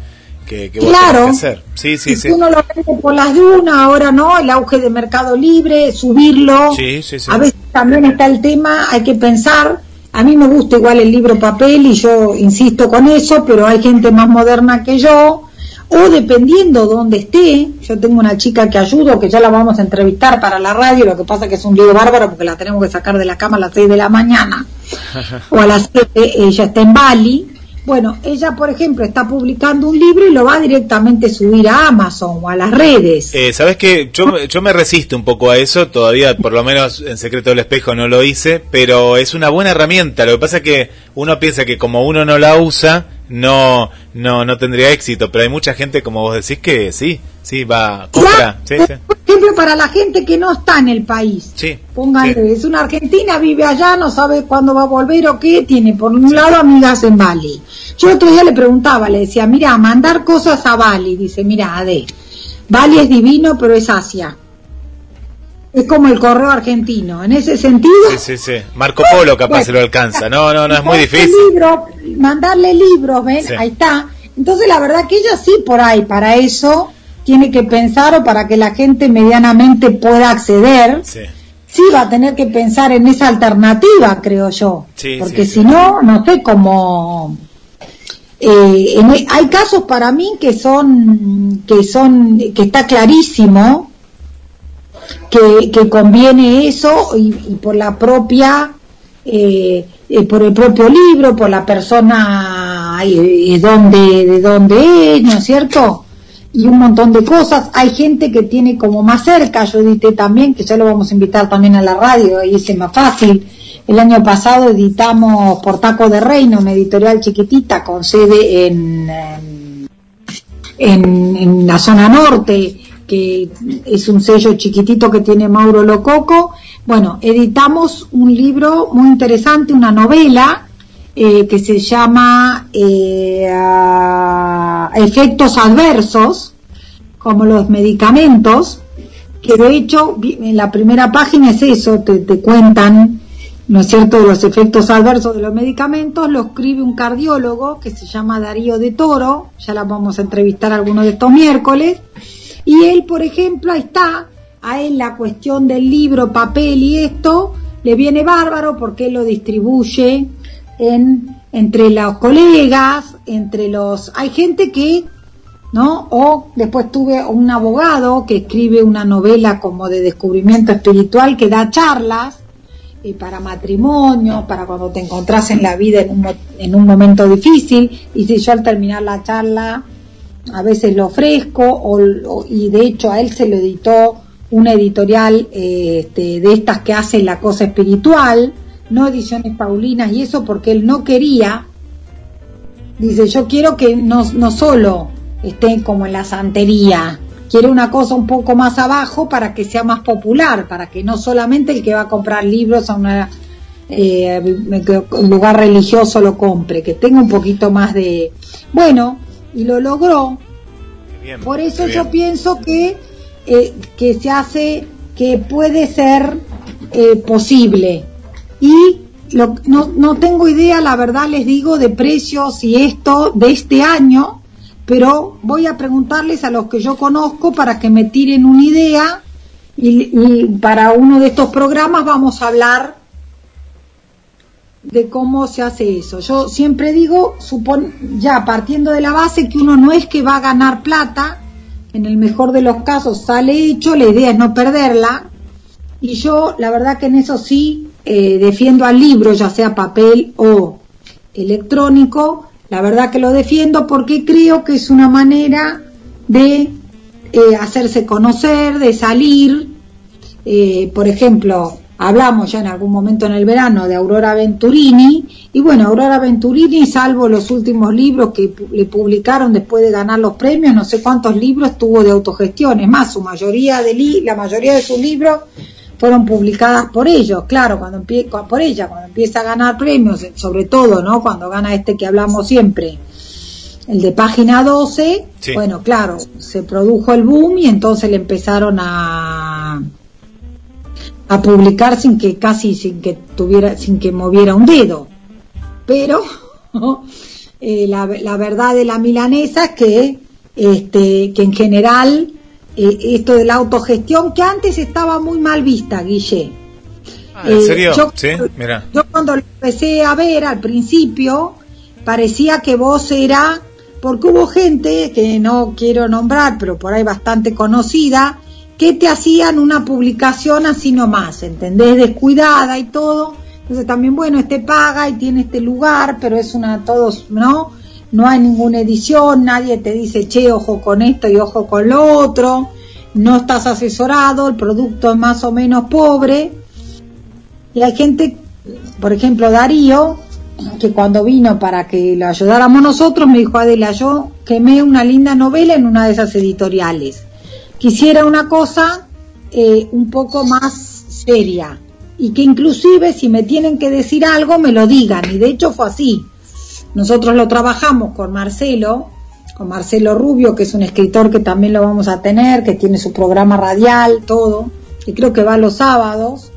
que, que vos Claro. tenés que hacer. Sí, sí, si sí. uno lo vende por las dunas, ahora no, el auge de Mercado Libre, subirlo. Sí, sí, sí. A veces también está el tema, hay que pensar, a mí me gusta igual el libro papel y yo insisto con eso, pero hay gente más moderna que yo, o dependiendo dónde esté, yo tengo una chica que ayudo, que ya la vamos a entrevistar para la radio, lo que pasa que es un lío bárbaro porque la tenemos que sacar de la cama a las 6 de la mañana, o a las 7, ella está en Bali. Bueno, ella, por ejemplo, está publicando un libro y lo va directamente a subir a Amazon o a las redes. Eh, ¿Sabes qué? Yo, yo me resisto un poco a eso, todavía por lo menos en Secreto del Espejo no lo hice, pero es una buena herramienta. Lo que pasa es que uno piensa que como uno no la usa, no no no tendría éxito, pero hay mucha gente, como vos decís, que sí, sí, va, compra. Sí, sí. Por ejemplo, para la gente que no está en el país. Sí, Póngale, sí. es una argentina, vive allá, no sabe cuándo va a volver o qué, tiene por un lado amigas en Bali. Yo otro día le preguntaba, le decía, mira, mandar cosas a Bali, dice, mira, Ade, Bali es divino, pero es Asia. Es como el correo argentino, en ese sentido. Sí, sí, sí. Marco Polo capaz se lo alcanza. No, no, no, es muy difícil. libro- mandarle libros, ¿ven? Sí. Ahí está. Entonces, la verdad que ella sí, por ahí, para eso, tiene que pensar o para que la gente medianamente pueda acceder, Sí. sí va a tener que pensar en esa alternativa, creo yo. Sí, Porque si no, no sé cómo... Eh, en- e, hay casos para mí que son, que son, que está clarísimo que, que conviene eso y, por la propia, eh, eh, por el propio libro, por la persona eh, donde, de dónde es, ¿no es cierto? Y un montón de cosas. Hay gente que tiene como más cerca, yo edité también, que ya lo vamos a invitar también a la radio, y es más fácil. El año pasado editamos por Taco de Reino, una editorial chiquitita con sede en en, en la zona norte, que es un sello chiquitito que tiene Mauro Lococo. Bueno, editamos un libro muy interesante, una novela eh, que se llama eh, Efectos Adversos, como los medicamentos, que de hecho en la primera página es eso, te, te cuentan, ¿no es cierto?, de los efectos adversos de los medicamentos, lo escribe un cardiólogo que se llama Darío de Toro, ya la vamos a entrevistar algunos de estos miércoles, y él, por ejemplo, ahí está, a él la cuestión del libro, papel y esto, le viene bárbaro porque él lo distribuye en, entre los colegas, entre los... Hay gente que ¿no? O después tuve un abogado que escribe una novela como de descubrimiento espiritual que da charlas eh, para matrimonio, para cuando te encontrás en la vida en un, en un momento difícil, y si yo al terminar la charla a veces lo ofrezco, o, y de hecho a él se lo editó una editorial eh, este, de estas que hace la cosa espiritual, no ediciones Paulinas y eso porque él no quería. Dice, yo quiero que no, no solo esté como en la santería, quiero una cosa un poco más abajo para que sea más popular, para que no solamente el que va a comprar libros a una, eh, un lugar religioso lo compre, que tenga un poquito más de... Bueno, y lo logró. Bien, Por eso yo bien. pienso que, eh, que se hace, que puede ser eh, posible. Y lo- no, no tengo idea, la verdad les digo, de precios y esto de este año, pero voy a preguntarles a los que yo conozco para que me tiren una idea y, y para uno de estos programas vamos a hablar de cómo se hace eso. Yo siempre digo, supon, ya partiendo de la base que uno no es que va a ganar plata, en el mejor de los casos sale hecho, la idea es no perderla, y yo la verdad que en eso sí eh, defiendo al libro, ya sea papel o electrónico, la verdad que lo defiendo porque creo que es una manera de eh, hacerse conocer, de salir, eh, por ejemplo, hablamos ya en algún momento en el verano de Aurora Venturini, y bueno, Aurora Venturini, salvo los últimos libros que le publicaron después de ganar los premios, no sé cuántos libros tuvo de autogestión, es más, su mayoría de li- la mayoría de sus libros fueron publicadas por ellos, claro, cuando empie- por ella, cuando empieza a ganar premios, eh, sobre todo, ¿no? Cuando gana este que hablamos siempre, el de página 12, Sí. bueno, claro, se produjo el boom y entonces le empezaron a a publicar sin que casi sin que tuviera sin que moviera un dedo. Pero eh, la, la verdad de la milanesa es que este que en general eh, esto de la autogestión que antes estaba muy mal vista, Guille. Ah, ¿En Eh, serio? yo- sí, mira. Yo cuando lo empecé a ver al principio, parecía que vos era, porque hubo gente que no quiero nombrar, pero por ahí bastante conocida, que te hacían una publicación así nomás, ¿entendés? Descuidada y todo. Entonces también, bueno, este paga y tiene este lugar, pero es una, todos, ¿no? No hay ninguna edición, nadie te dice, che, ojo con esto y ojo con lo otro, no estás asesorado, el producto es más o menos pobre. Y hay gente, por ejemplo, Darío, que cuando vino para que lo ayudáramos nosotros, me dijo, Adela, yo quemé una linda novela en una de esas editoriales. Quisiera una cosa eh, un poco más seria y que inclusive si me tienen que decir algo me lo digan. Y de hecho fue así. Nosotros lo trabajamos con Marcelo, con Marcelo Rubio, que es un escritor que también lo vamos a tener, que tiene su programa radial, todo, y creo que va los sábados,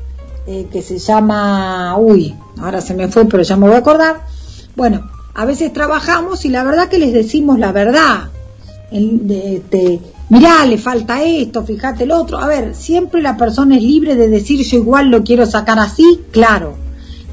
eh, que se llama, uy, ahora se me fue, pero ya me voy a acordar. Bueno, a veces trabajamos y la verdad que les decimos la verdad. De, mirá, le falta esto, fíjate el otro. A ver, siempre la persona es libre de decir yo igual lo quiero sacar así, claro.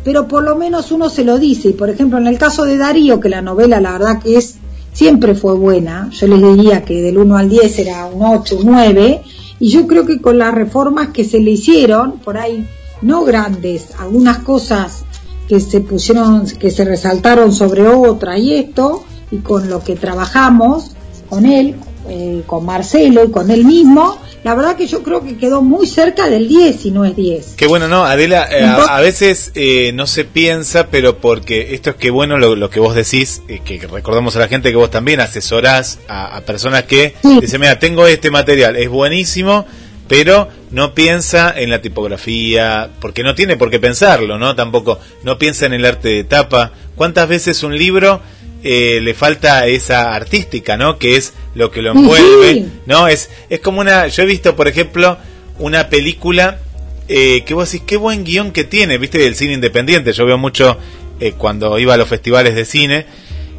Pero por lo menos uno se lo dice. Y por ejemplo, en el caso de Darío, que la novela la verdad que es siempre fue buena, yo les diría que del 1 al 10 era un 8, un 9, y yo creo que con las reformas que se le hicieron, por ahí no grandes, algunas cosas que se pusieron, que se resaltaron sobre otra y esto, y con lo que trabajamos con él, eh, con Marcelo y con él mismo, la verdad que yo creo que quedó muy cerca del 10 si no es 10. Qué bueno, ¿no? Adela, eh, a, a veces eh, no se piensa, pero porque esto es que bueno lo, lo que vos decís, eh, que recordamos a la gente que vos también asesorás a, a personas que Sí. dicen, mira, tengo este material, es buenísimo, pero no piensa en la tipografía, porque no tiene por qué pensarlo, ¿no? Tampoco, no piensa en el arte de tapa. ¿Cuántas veces un libro eh, le falta esa artística, ¿no? Que es lo que lo envuelve, sí. ¿no? Es, es como una, yo he visto, por ejemplo, una película eh, que vos decís, qué buen guion que tiene, viste, del cine independiente. Yo veo mucho eh, cuando iba a los festivales de cine,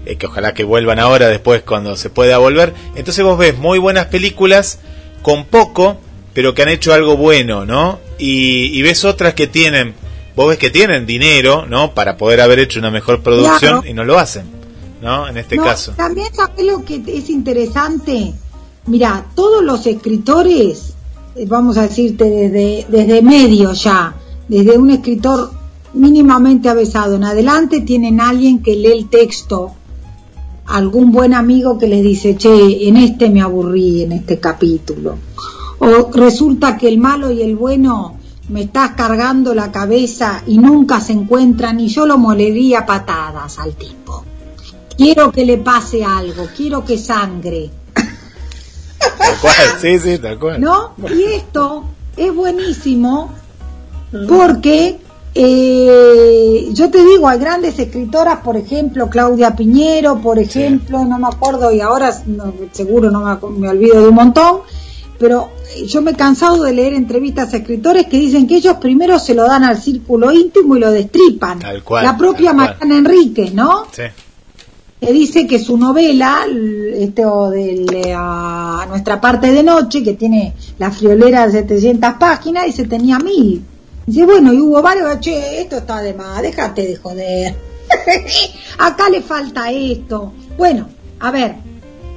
eh, que ojalá que vuelvan ahora después cuando se pueda volver. Entonces vos ves muy buenas películas con poco, pero que han hecho algo bueno, ¿no? Y, y ves otras que tienen, vos ves que tienen dinero, ¿no? Para poder haber hecho una mejor producción Claro. y no lo hacen, ¿no? En este No, caso. También sabes lo que es interesante. Mira, todos los escritores, eh, vamos a decirte desde, desde medio ya, desde un escritor mínimamente avesado en adelante, tienen alguien que lee el texto, algún buen amigo que les dice, che, en este me aburrí, en este capítulo. O resulta que el malo y el bueno me estás cargando la cabeza y nunca se encuentran y yo lo molería patadas al tipo quiero que le pase algo, quiero que sangre, Tal cual, sí, sí, tal cual. ¿no? Y esto es buenísimo porque eh, yo te digo, hay grandes escritoras, por ejemplo, Claudia Piñero, por ejemplo, no me acuerdo y ahora no, seguro no me, me olvido de un montón, pero eh, yo me he cansado de leer entrevistas a escritores que dicen que ellos primero se lo dan al círculo íntimo y lo destripan. Tal cual, La propia. Mariana Enríquez, ¿no? Sí. Que dice que su novela, l- este, o de la- nuestra parte de noche, que tiene la friolera de 700 páginas, y se tenía mil. Dice, bueno, y hubo varios, che, esto está de más, déjate de joder. Acá le falta esto. Bueno, a ver,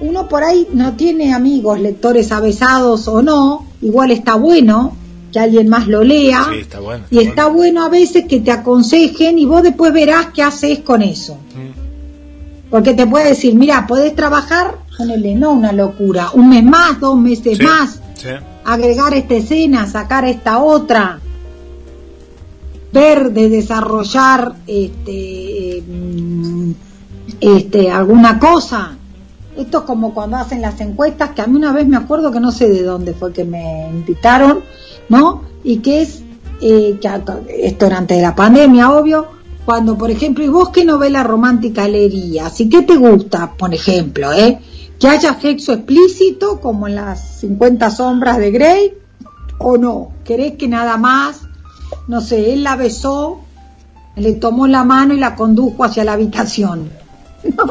uno por ahí no tiene amigos, lectores avesados o no, igual está bueno que alguien más lo lea. Sí, está bueno, Y está está bueno a veces que te aconsejen y vos después verás qué haces con eso. Porque te puede decir, mira, podés trabajar, ponele, no una locura, un mes más, dos meses Sí, más, sí. agregar esta escena, sacar esta otra, ver de desarrollar este, mm, este, alguna cosa. Esto es como cuando hacen las encuestas, que a mí una vez me acuerdo que no sé de dónde fue que me invitaron, ¿no? Y que es eh, que esto era antes de la pandemia, obvio, cuando, por ejemplo, ¿y vos qué novela romántica leerías? ¿Y qué te gusta, por ejemplo, eh? Que haya sexo explícito, como en las 50 sombras de Grey, o no? ¿Querés que nada más, no sé, él la besó, le tomó la mano y la condujo hacia la habitación? ¿No?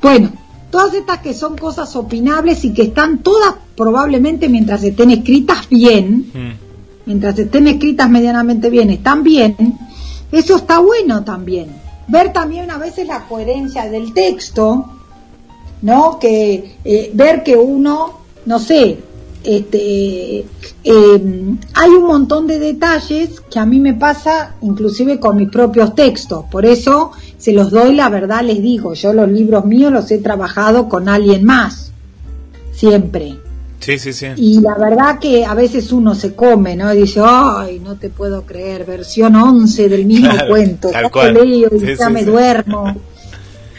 Bueno, todas estas que son cosas opinables y que están todas probablemente mientras estén escritas bien, Mm. mientras estén escritas medianamente bien, están bien, eso está bueno también. Ver también a veces la coherencia del texto, ¿no? Que eh, ver que uno, no sé, este, eh, hay un montón de detalles que a mí me pasa inclusive con mis propios textos, por eso se los doy la verdad, les digo, yo los libros míos los he trabajado con alguien más, siempre. Sí, sí, sí. Y la verdad que a veces uno se come, ¿no? Y dice, ay, no te puedo creer, versión 11 del mismo Claro, cuento. tal Ya cual. te leo y Sí, ya sí, me sí. duermo,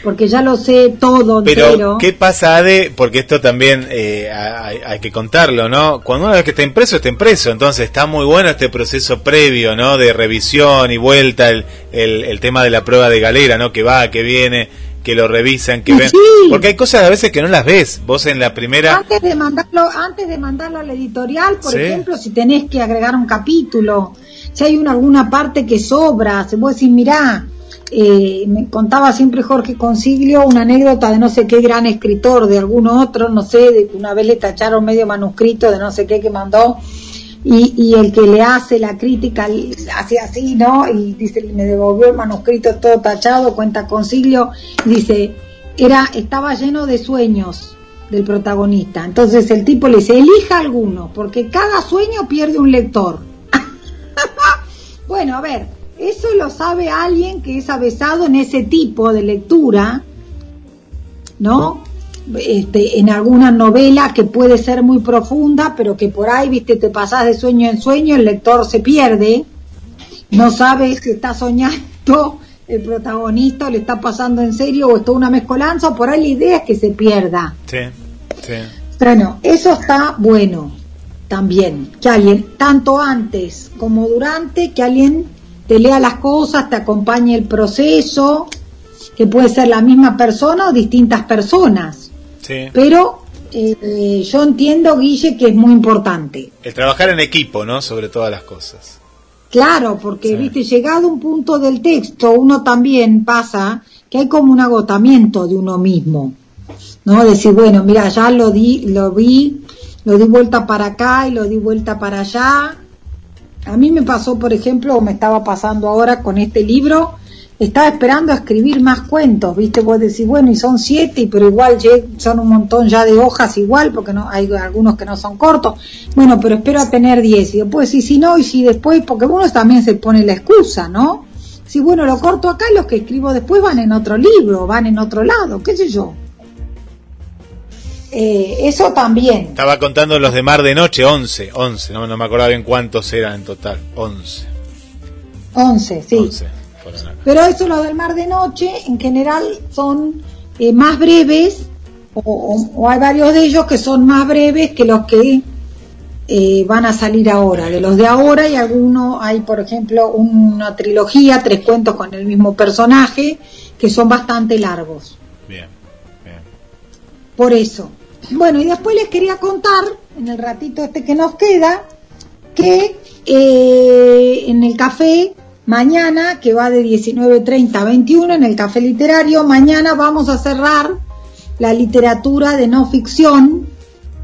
porque ya lo sé todo Pero, entero. ¿qué pasa, Ade? Porque esto también eh, hay, hay que contarlo, ¿no? Cuando una vez que está impreso, está impreso. Entonces está muy bueno este proceso previo, ¿no? De revisión y vuelta, el, el, el tema de la prueba de galera, ¿no? Que va, que viene, que lo revisan, que ven. Sí. Porque hay cosas a veces que no las ves. Vos en la primera... Antes de mandarlo, antes de mandarlo a la editorial, por Sí. ejemplo, si tenés que agregar un capítulo, si hay una, alguna parte que sobra, se puede decir, mirá, eh, me contaba siempre Jorge Consiglio una anécdota de no sé qué gran escritor, de algún otro, no sé, de que una vez le tacharon medio manuscrito de no sé qué que mandó, y, y el que le hace la crítica hace así, ¿no? Y dice, me devolvió el manuscrito todo tachado, cuenta Consiglio, y dice, era, estaba lleno de sueños del protagonista. Entonces el tipo le dice, elija alguno, porque cada sueño pierde un lector. bueno, a ver, eso lo sabe alguien que es avesado en ese tipo de lectura, ¿no? Este, en alguna novela que puede ser muy profunda, pero que por ahí, viste, te pasás de sueño en sueño, el lector se pierde, no sabe si está soñando el protagonista o le está pasando en serio o es toda una mezcolanza, o por ahí la idea es que se pierda. Sí, sí. Bueno, eso está bueno también, que alguien, tanto antes como durante, que alguien te lea las cosas, te acompañe el proceso, que puede ser la misma persona o distintas personas. Sí. Pero eh, yo entiendo, Guille, que es muy importante. El trabajar en equipo, ¿no? Sobre todas las cosas. Claro, porque, Sí. viste, llegado un punto del texto, uno también pasa que hay como un agotamiento de uno mismo. ¿No? Decir, bueno, mira, ya lo di, lo vi, lo di vuelta para acá y lo di vuelta para allá. A mí me pasó, por ejemplo, o me estaba pasando ahora con este libro, estaba esperando a escribir más cuentos, ¿viste? Vos decís, bueno, y son siete, pero igual son un montón ya de hojas igual, porque no hay algunos que no son cortos. Bueno, pero espero a tener diez. Y después, y si no, y si después, porque uno también se pone la excusa, ¿no? Si bueno, lo corto acá los que escribo después van en otro libro, van en otro lado, qué sé yo. Eh, eso también. Estaba contando los de Mar de Noche, 11, 11, no, no me acordaba bien cuántos eran en total, 11. Once, sí. 11 fueron acá. Pero eso, lo del mar de noche, en general son eh, más breves, o, o- o hay varios de ellos que son más breves que los que eh, van a salir ahora. De los de ahora hay algunos, hay por ejemplo una trilogía, tres cuentos con el mismo personaje, que son bastante largos. Bien, bien. Por eso. Bueno, y después les quería contar, en el ratito este que nos queda, que eh, en el café, mañana, que va de 19.30 a 21, en el café literario, mañana vamos a cerrar la literatura de no ficción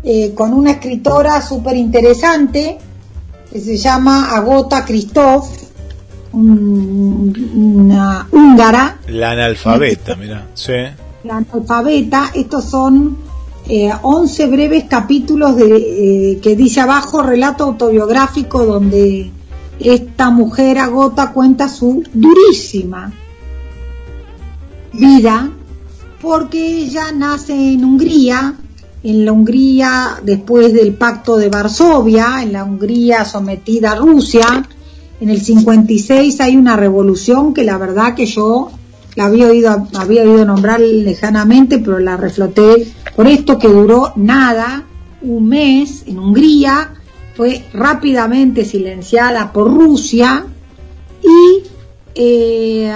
eh, con una escritora súper interesante que se llama Agota Christoph, un- una húngara La analfabeta, mira, sí. la analfabeta, estos son eh, 11 breves capítulos de, eh, que dice abajo relato autobiográfico donde esta mujer agota cuenta su durísima vida porque ella nace en Hungría, en la Hungría después del pacto de Varsovia, en la Hungría sometida a Rusia, en el 56 hay una revolución que la verdad que yo la había oído, había oído nombrar lejanamente, pero la refloté por esto que duró nada, un mes en Hungría, fue rápidamente silenciada por Rusia y eh,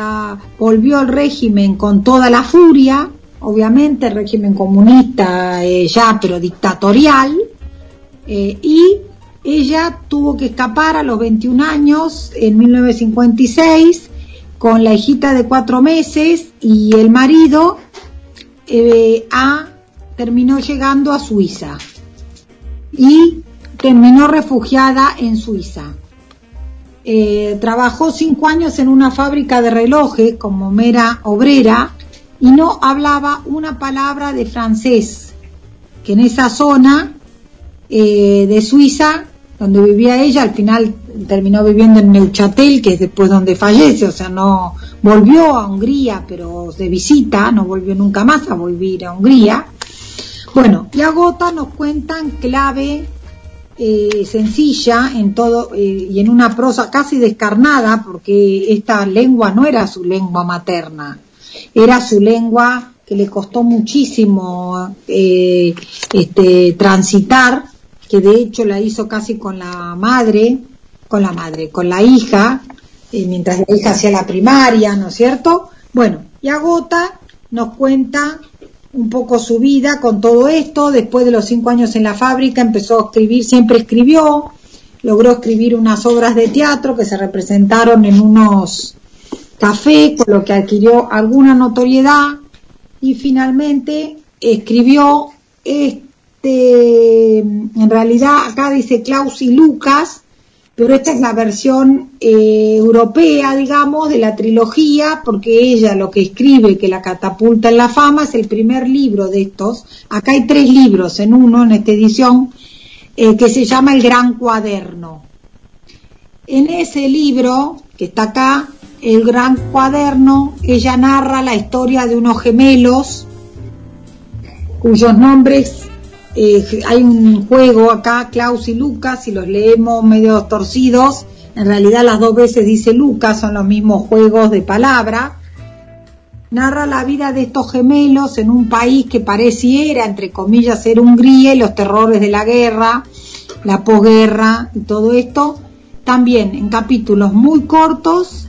volvió al régimen con toda la furia, obviamente el régimen comunista eh, ya, pero dictatorial, eh, y ella tuvo que escapar a los 21 años, en 1956, con la hijita de cuatro meses y el marido a, terminó llegando a Suiza. Y terminó refugiada en Suiza. Eh, trabajó cinco años en una fábrica de relojes como mera obrera y no hablaba una palabra de francés, que en esa zona eh, de Suiza, donde vivía ella, al final terminó viviendo en Neuchâtel, que es después donde fallece, o sea, no volvió a Hungría, pero de visita, no volvió nunca más a volver a Hungría. Bueno, y a Gota nos cuentan clave eh, sencilla en todo eh, y en una prosa casi descarnada, porque esta lengua no era su lengua materna, era su lengua que le costó muchísimo eh, este, transitar, que de hecho la hizo casi con la madre, con la madre, con la hija, mientras la hija hacía la primaria, ¿no es cierto? Bueno, y Agota nos cuenta un poco su vida con todo esto. Después de los cinco años en la fábrica empezó a escribir, siempre escribió, logró escribir unas obras de teatro que se representaron en unos cafés, con lo que adquirió alguna notoriedad y finalmente escribió este, en realidad acá dice Klaus y Lucas, pero esta es la versión eh, europea, digamos, de la trilogía, porque ella lo que escribe, que la catapulta en la fama, es el primer libro de estos. Acá hay tres libros en uno, en esta edición, eh, que se llama El Gran Cuaderno. En ese libro, que está acá, El Gran Cuaderno, ella narra la historia de unos gemelos cuyos nombres eh, hay un juego acá, Klaus y Lucas, si los leemos medio torcidos, en realidad las dos veces dice Lucas, son los mismos juegos de palabra. Narra la vida de estos gemelos en un país que pareciera, entre comillas, ser Hungría los terrores de la guerra, la posguerra y todo esto, también en capítulos muy cortos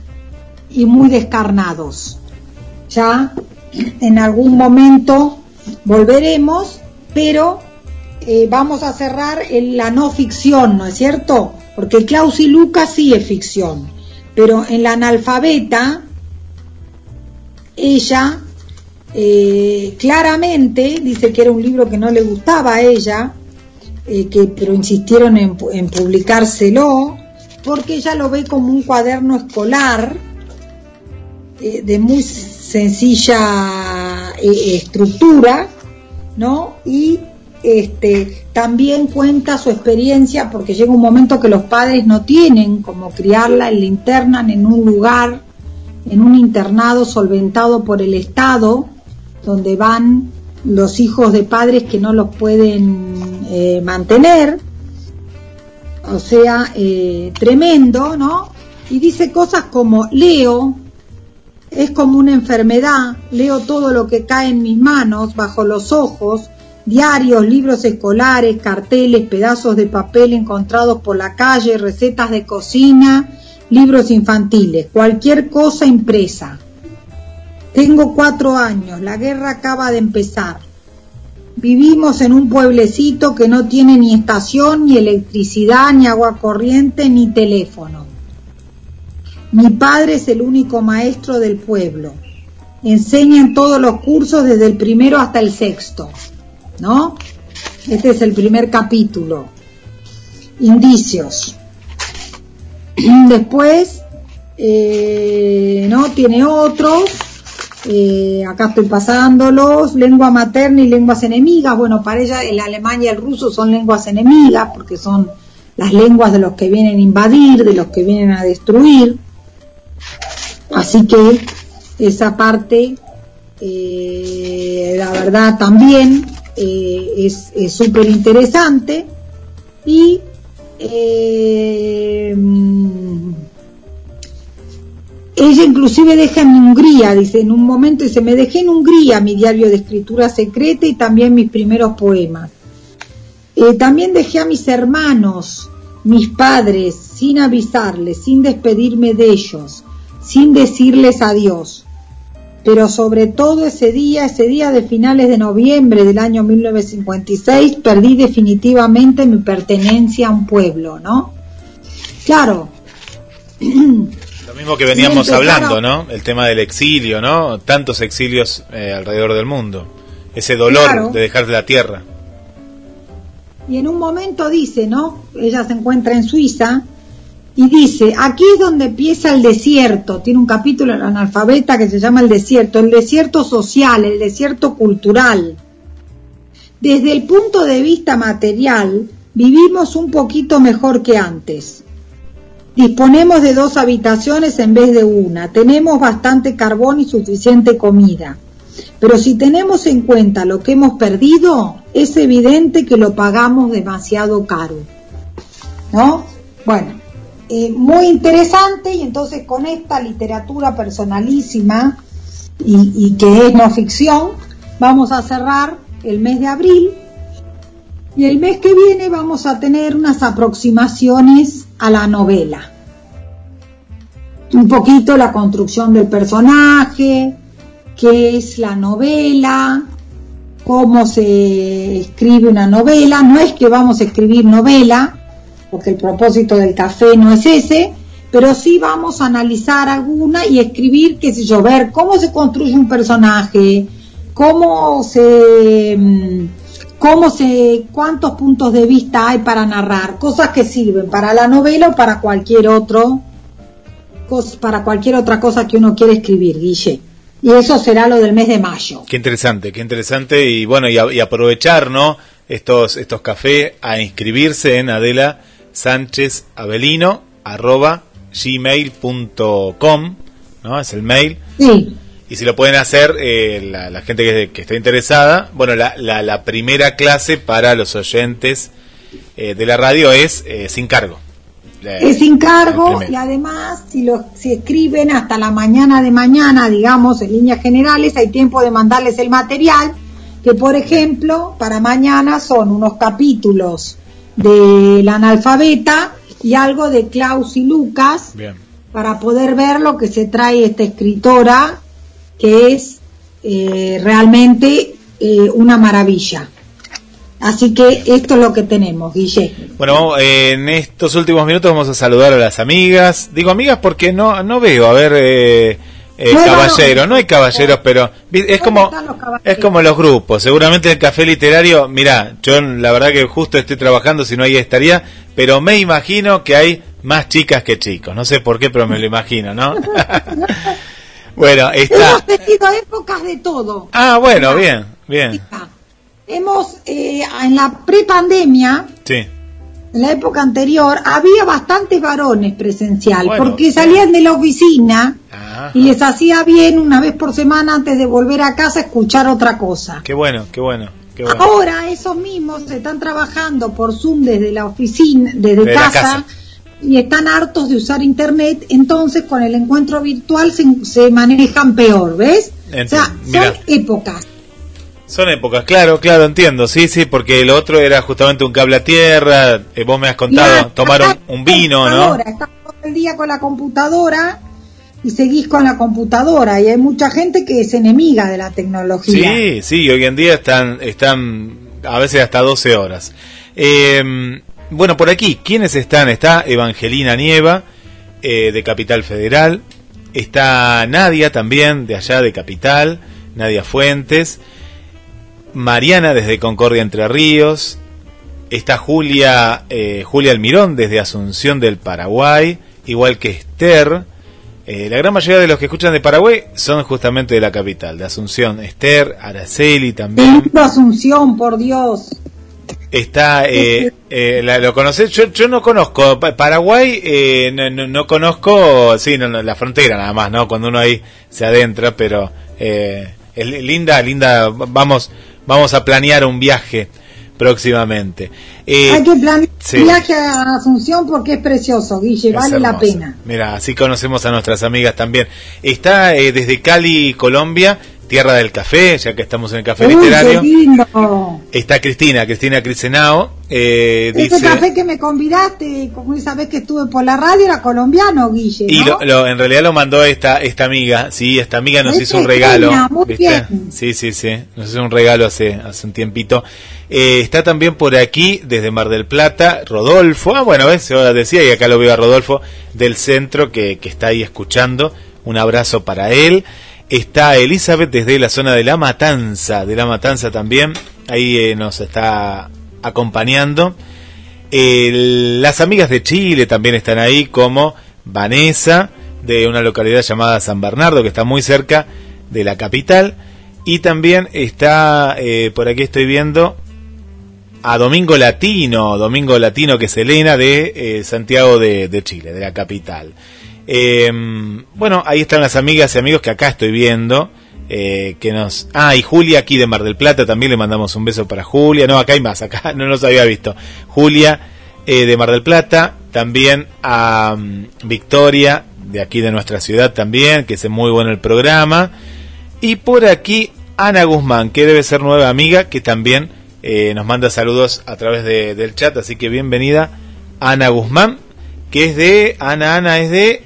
y muy descarnados. Ya en algún momento volveremos, pero eh, vamos a cerrar en la no ficción, ¿no es cierto? Porque Klaus y Lucas sí es ficción, pero en la analfabeta, ella eh, claramente dice que era un libro que no le gustaba a ella, eh, que, pero insistieron en, en publicárselo, porque ella lo ve como un cuaderno escolar de muy sencilla estructura, ¿no? Y este, también cuenta su experiencia porque llega un momento que los padres no tienen como criarla y la internan en un lugar, en un internado solventado por el Estado, donde van los hijos de padres que no los pueden eh, mantener, o sea, eh, tremendo, ¿no? Y dice cosas como, leo, es como una enfermedad, leo todo lo que cae en mis manos, bajo los ojos, diarios, libros escolares, carteles, pedazos de papel encontrados por la calle, recetas de cocina, libros infantiles, cualquier cosa impresa. Tengo cuatro años, la guerra acaba de empezar. Vivimos en un pueblecito que no tiene ni estación, ni electricidad, ni agua corriente, ni teléfono. Mi padre es el único maestro del pueblo. Enseña en todos los cursos desde el primero hasta el sexto. ¿No? Este es el primer capítulo. Indicios. Después, eh, ¿no? Tiene otros. Eh, acá estoy pasándolos. Lengua materna y lenguas enemigas. Bueno, para ella el alemán y el ruso son lenguas enemigas porque son las lenguas de los que vienen a invadir, de los que vienen a destruir. Así que esa parte, eh, la verdad también eh, es súper interesante y eh, ella inclusive deja en Hungría, dice, en un momento dice, me dejé en Hungría mi diario de escritura secreta y también mis primeros poemas. Eh, también dejé a mis hermanos mis padres, sin avisarles, sin despedirme de ellos, sin decirles adiós. Pero sobre todo ese día, ese día de finales de noviembre del año 1956, perdí definitivamente mi pertenencia a un pueblo, ¿no? Claro. Lo mismo que veníamos hablando, ¿no? El tema del exilio, ¿no? Tantos exilios eh, alrededor del mundo. Ese dolor Claro. de dejar la tierra. Y en un momento dice, ¿no? Ella se encuentra en Suiza y dice, aquí es donde empieza el desierto. Tiene un capítulo en analfabeta que se llama el desierto, el desierto social, el desierto cultural. Desde el punto de vista material, vivimos un poquito mejor que antes. Disponemos de dos habitaciones en vez de una. Tenemos bastante carbón y suficiente comida. Pero si tenemos en cuenta lo que hemos perdido, es evidente que lo pagamos demasiado caro. ¿No? Bueno, eh, muy interesante y entonces con esta literatura personalísima y, y que es no ficción, vamos a cerrar el mes de abril y el mes que viene vamos a tener unas aproximaciones a la novela. Un poquito la construcción del personaje, qué es la novela, cómo se escribe una novela. No es que vamos a escribir novela, porque el propósito del café no es ese, pero sí vamos a analizar alguna y escribir, qué sé yo, ver cómo se construye un personaje, cómo se mm, cómo se cuántos puntos de vista hay para narrar, cosas que sirven para la novela o para cualquier otro para cualquier otra cosa que uno quiera escribir, Guille. Y eso será lo del mes de mayo. Qué interesante, qué interesante. Y bueno, y, a- y aprovechar, ¿no? Estos, estos cafés a inscribirse en Adela Sánchez Avelino, arroba gmail.com, ¿no? Es el mail. Sí, Y si lo pueden hacer, eh, la, la gente que, que esté interesada, bueno, la, la, la primera clase para los oyentes eh, de la radio es eh, sin cargo. Es sin cargo y además si lo si escriben hasta la mañana de mañana, digamos, en líneas generales, hay tiempo de mandarles el material, que por ejemplo, para mañana son unos capítulos del analfabeta y algo de Klaus y Lucas, Bien. para poder ver lo que se trae esta escritora, que es eh, realmente eh, una maravilla. Así que esto es lo que tenemos, Guille. Bueno, eh, en estos últimos minutos vamos a saludar a las amigas. Digo amigas porque no no veo, a ver, eh, No hay caballeros, no hay caballeros, pero es ¿Dónde como es como los grupos. Seguramente el café literario, mira, yo la verdad que justo estoy trabajando, si no ahí estaría, pero me imagino que hay más chicas que chicos. No sé por qué, pero me lo imagino, ¿no? bueno, está. Hemos tenido épocas de todo. Ah, bueno, bien, bien. Hemos, eh, en la prepandemia, Sí. En la época anterior, había bastantes varones presencial, Bueno, porque salían de la oficina y les hacía bien una vez por semana antes de volver a casa escuchar otra cosa. qué bueno, qué bueno, qué bueno. Ahora esos mismos están trabajando por Zoom desde la oficina, desde casa, casa. y están hartos de usar internet, entonces con el encuentro virtual se, se manejan peor, ¿ves? O sea, son épocas. Son épocas, claro, claro, entiendo, sí, sí, porque el otro era justamente un cable a tierra, eh, vos me has contado, Mirá, tomar un, vino, ¿no? Estás todo el día con la computadora y seguís con la computadora y hay mucha gente que es enemiga de la tecnología. Sí, sí, hoy en día están, están a veces hasta 12 horas. Eh, bueno, por aquí, ¿quiénes están? Está Evangelina Nieva, eh, de Capital Federal, está Nadia también, de allá de Capital, Nadia Fuentes, Mariana desde Concordia Entre Ríos, está Julia, eh, Julia Almirón desde Asunción del Paraguay, igual que Esther. Eh, la gran mayoría de los que escuchan de Paraguay son justamente de la capital, de Asunción. Esther, Araceli también. Asunción, por Dios. Está, eh, eh, la- ¿lo conocés? Yo, yo no conozco. Pa- Paraguay, eh, no, no, no conozco, sí, no, la frontera nada más, ¿no? Cuando uno ahí se adentra, pero eh, es linda, linda. Vamos, vamos a planear un viaje próximamente. Eh, Hay que planear sí. un viaje a Asunción porque es precioso, Guille, Es vale la pena. Mira, así conocemos a nuestras amigas también. Está eh, desde Cali, Colombia, Tierra del Café, ya que estamos en el Café Uy, Literario. qué lindo. Está Cristina, Cristina Crisenao. Eh, Ese dice, café que me convidaste, como esa vez que estuve por la radio, era colombiano, Guille. y lo, lo- en realidad lo mandó esta esta amiga, sí, esta amiga nos hizo un regalo. genia, muy ¿viste? bien. Sí, sí, sí, nos hizo un regalo hace, hace un tiempito. Eh, está también por aquí, desde Mar del Plata, Rodolfo. Ah, bueno, ves, yo decía, y acá lo veo a Rodolfo del centro que, que está ahí escuchando. Un abrazo para él. Está Elizabeth desde la zona de La Matanza, de La Matanza también. Ahí eh, nos está acompañando. Las amigas de Chile también están ahí, como Vanessa, de una localidad llamada San Bernardo, que está muy cerca de la capital. Y también está, eh, por aquí estoy viendo, a Domingo Latino, Domingo Latino, que es Elena de eh, Santiago de Chile, de la capital. Eh, bueno, ahí están las amigas y amigos que acá estoy viendo. eh, que nos ah y Julia aquí de Mar del Plata también le mandamos un beso para Julia. No acá hay más acá no los había visto. Julia eh, de Mar del Plata también a mm, Victoria de aquí de nuestra ciudad también que es muy bueno el programa. Y por aquí Ana Guzmán que debe ser nueva amiga que también eh, nos manda saludos a través de- del chat. Así que bienvenida Ana Guzmán que es de Ana Ana es de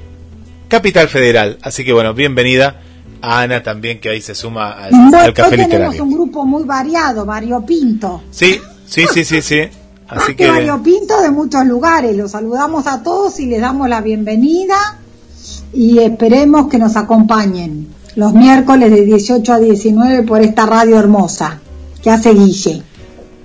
Capital Federal. Así que bueno, bienvenida a Ana también, que ahí se suma al, café tenemos literario. un grupo muy variado, variopinto. Sí, sí, sí, sí, sí. Así que que variopinto de muchos lugares. Los saludamos a todos y les damos la bienvenida y esperemos que nos acompañen los miércoles de 18 a 19 por esta radio hermosa que hace Guille.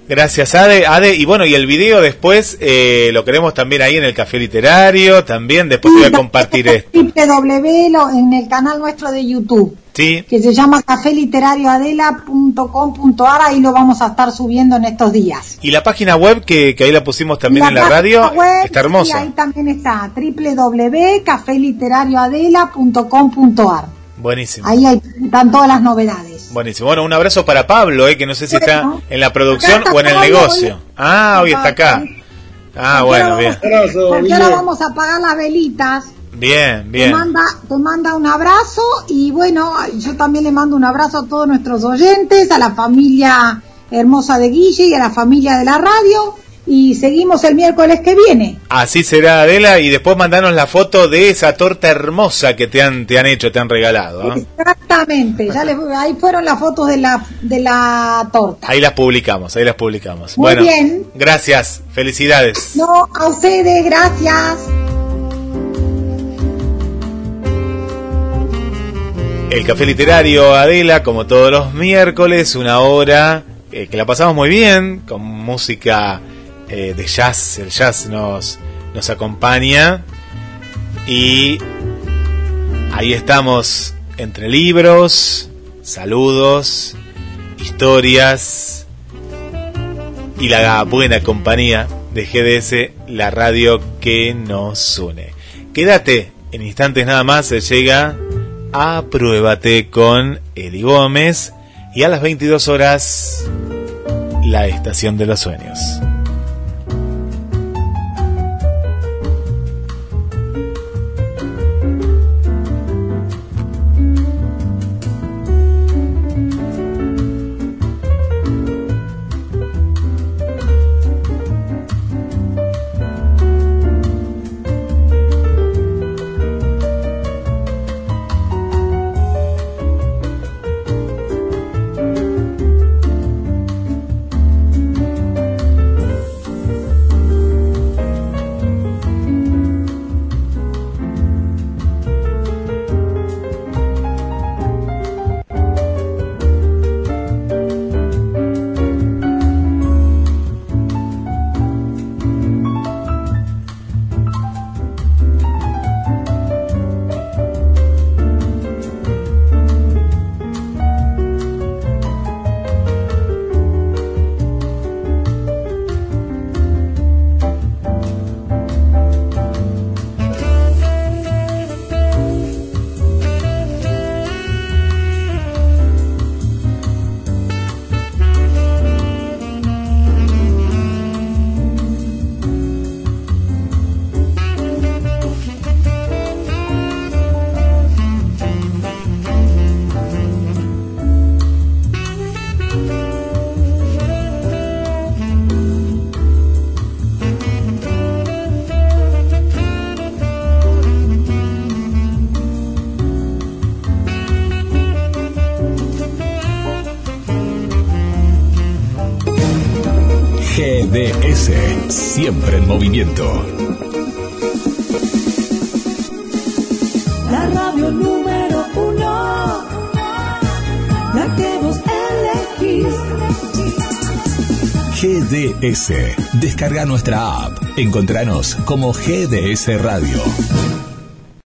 Gracias Ade, Ade. Y bueno, y el video después eh, lo queremos también ahí en el café literario. También después te voy a compartir esto. www en el canal nuestro de YouTube Sí, que se llama cafeliterarioadela.com.ar ahí lo vamos a estar subiendo en estos días. y la página web que, que ahí la pusimos también en la radio web, está sí, hermosa. ahí también está www.cafeliterarioadela.com.ar Buenísimo. Ahí hay- están todas las novedades. Buenísimo. Bueno, un abrazo para Pablo, eh, que no sé si está en la producción o en el negocio. hoy- Ah, hoy está acá. Ah, bueno, bien. Porque ahora vamos a apagar las velitas. Bien, Te bien. manda, te manda un abrazo y bueno, yo también le mando un abrazo a todos nuestros oyentes, a la familia hermosa de Guille y a la familia de la radio y seguimos el miércoles que viene. Así será Adela y después mandanos la foto de esa torta hermosa que te han, te han hecho, te han regalado. Exactamente, ya les, ahí fueron las fotos de la, de la torta. Ahí las publicamos, ahí las publicamos. Muy bueno, bien. gracias, felicidades. No, a ustedes, gracias. El café literario Adela, como todos los miércoles, una hora eh, que la pasamos muy bien, con música eh, de jazz. El jazz nos, nos acompaña. Y ahí estamos entre libros, saludos, historias y la buena compañía de GDS, la radio que nos une. Quédate, en instantes nada más se llega Apruébate con Eli Gómez y a las 22 horas la estación de los sueños. La radio número uno, la que vos elegís. GDS. Descarga nuestra app. Encontranos como GDS Radio.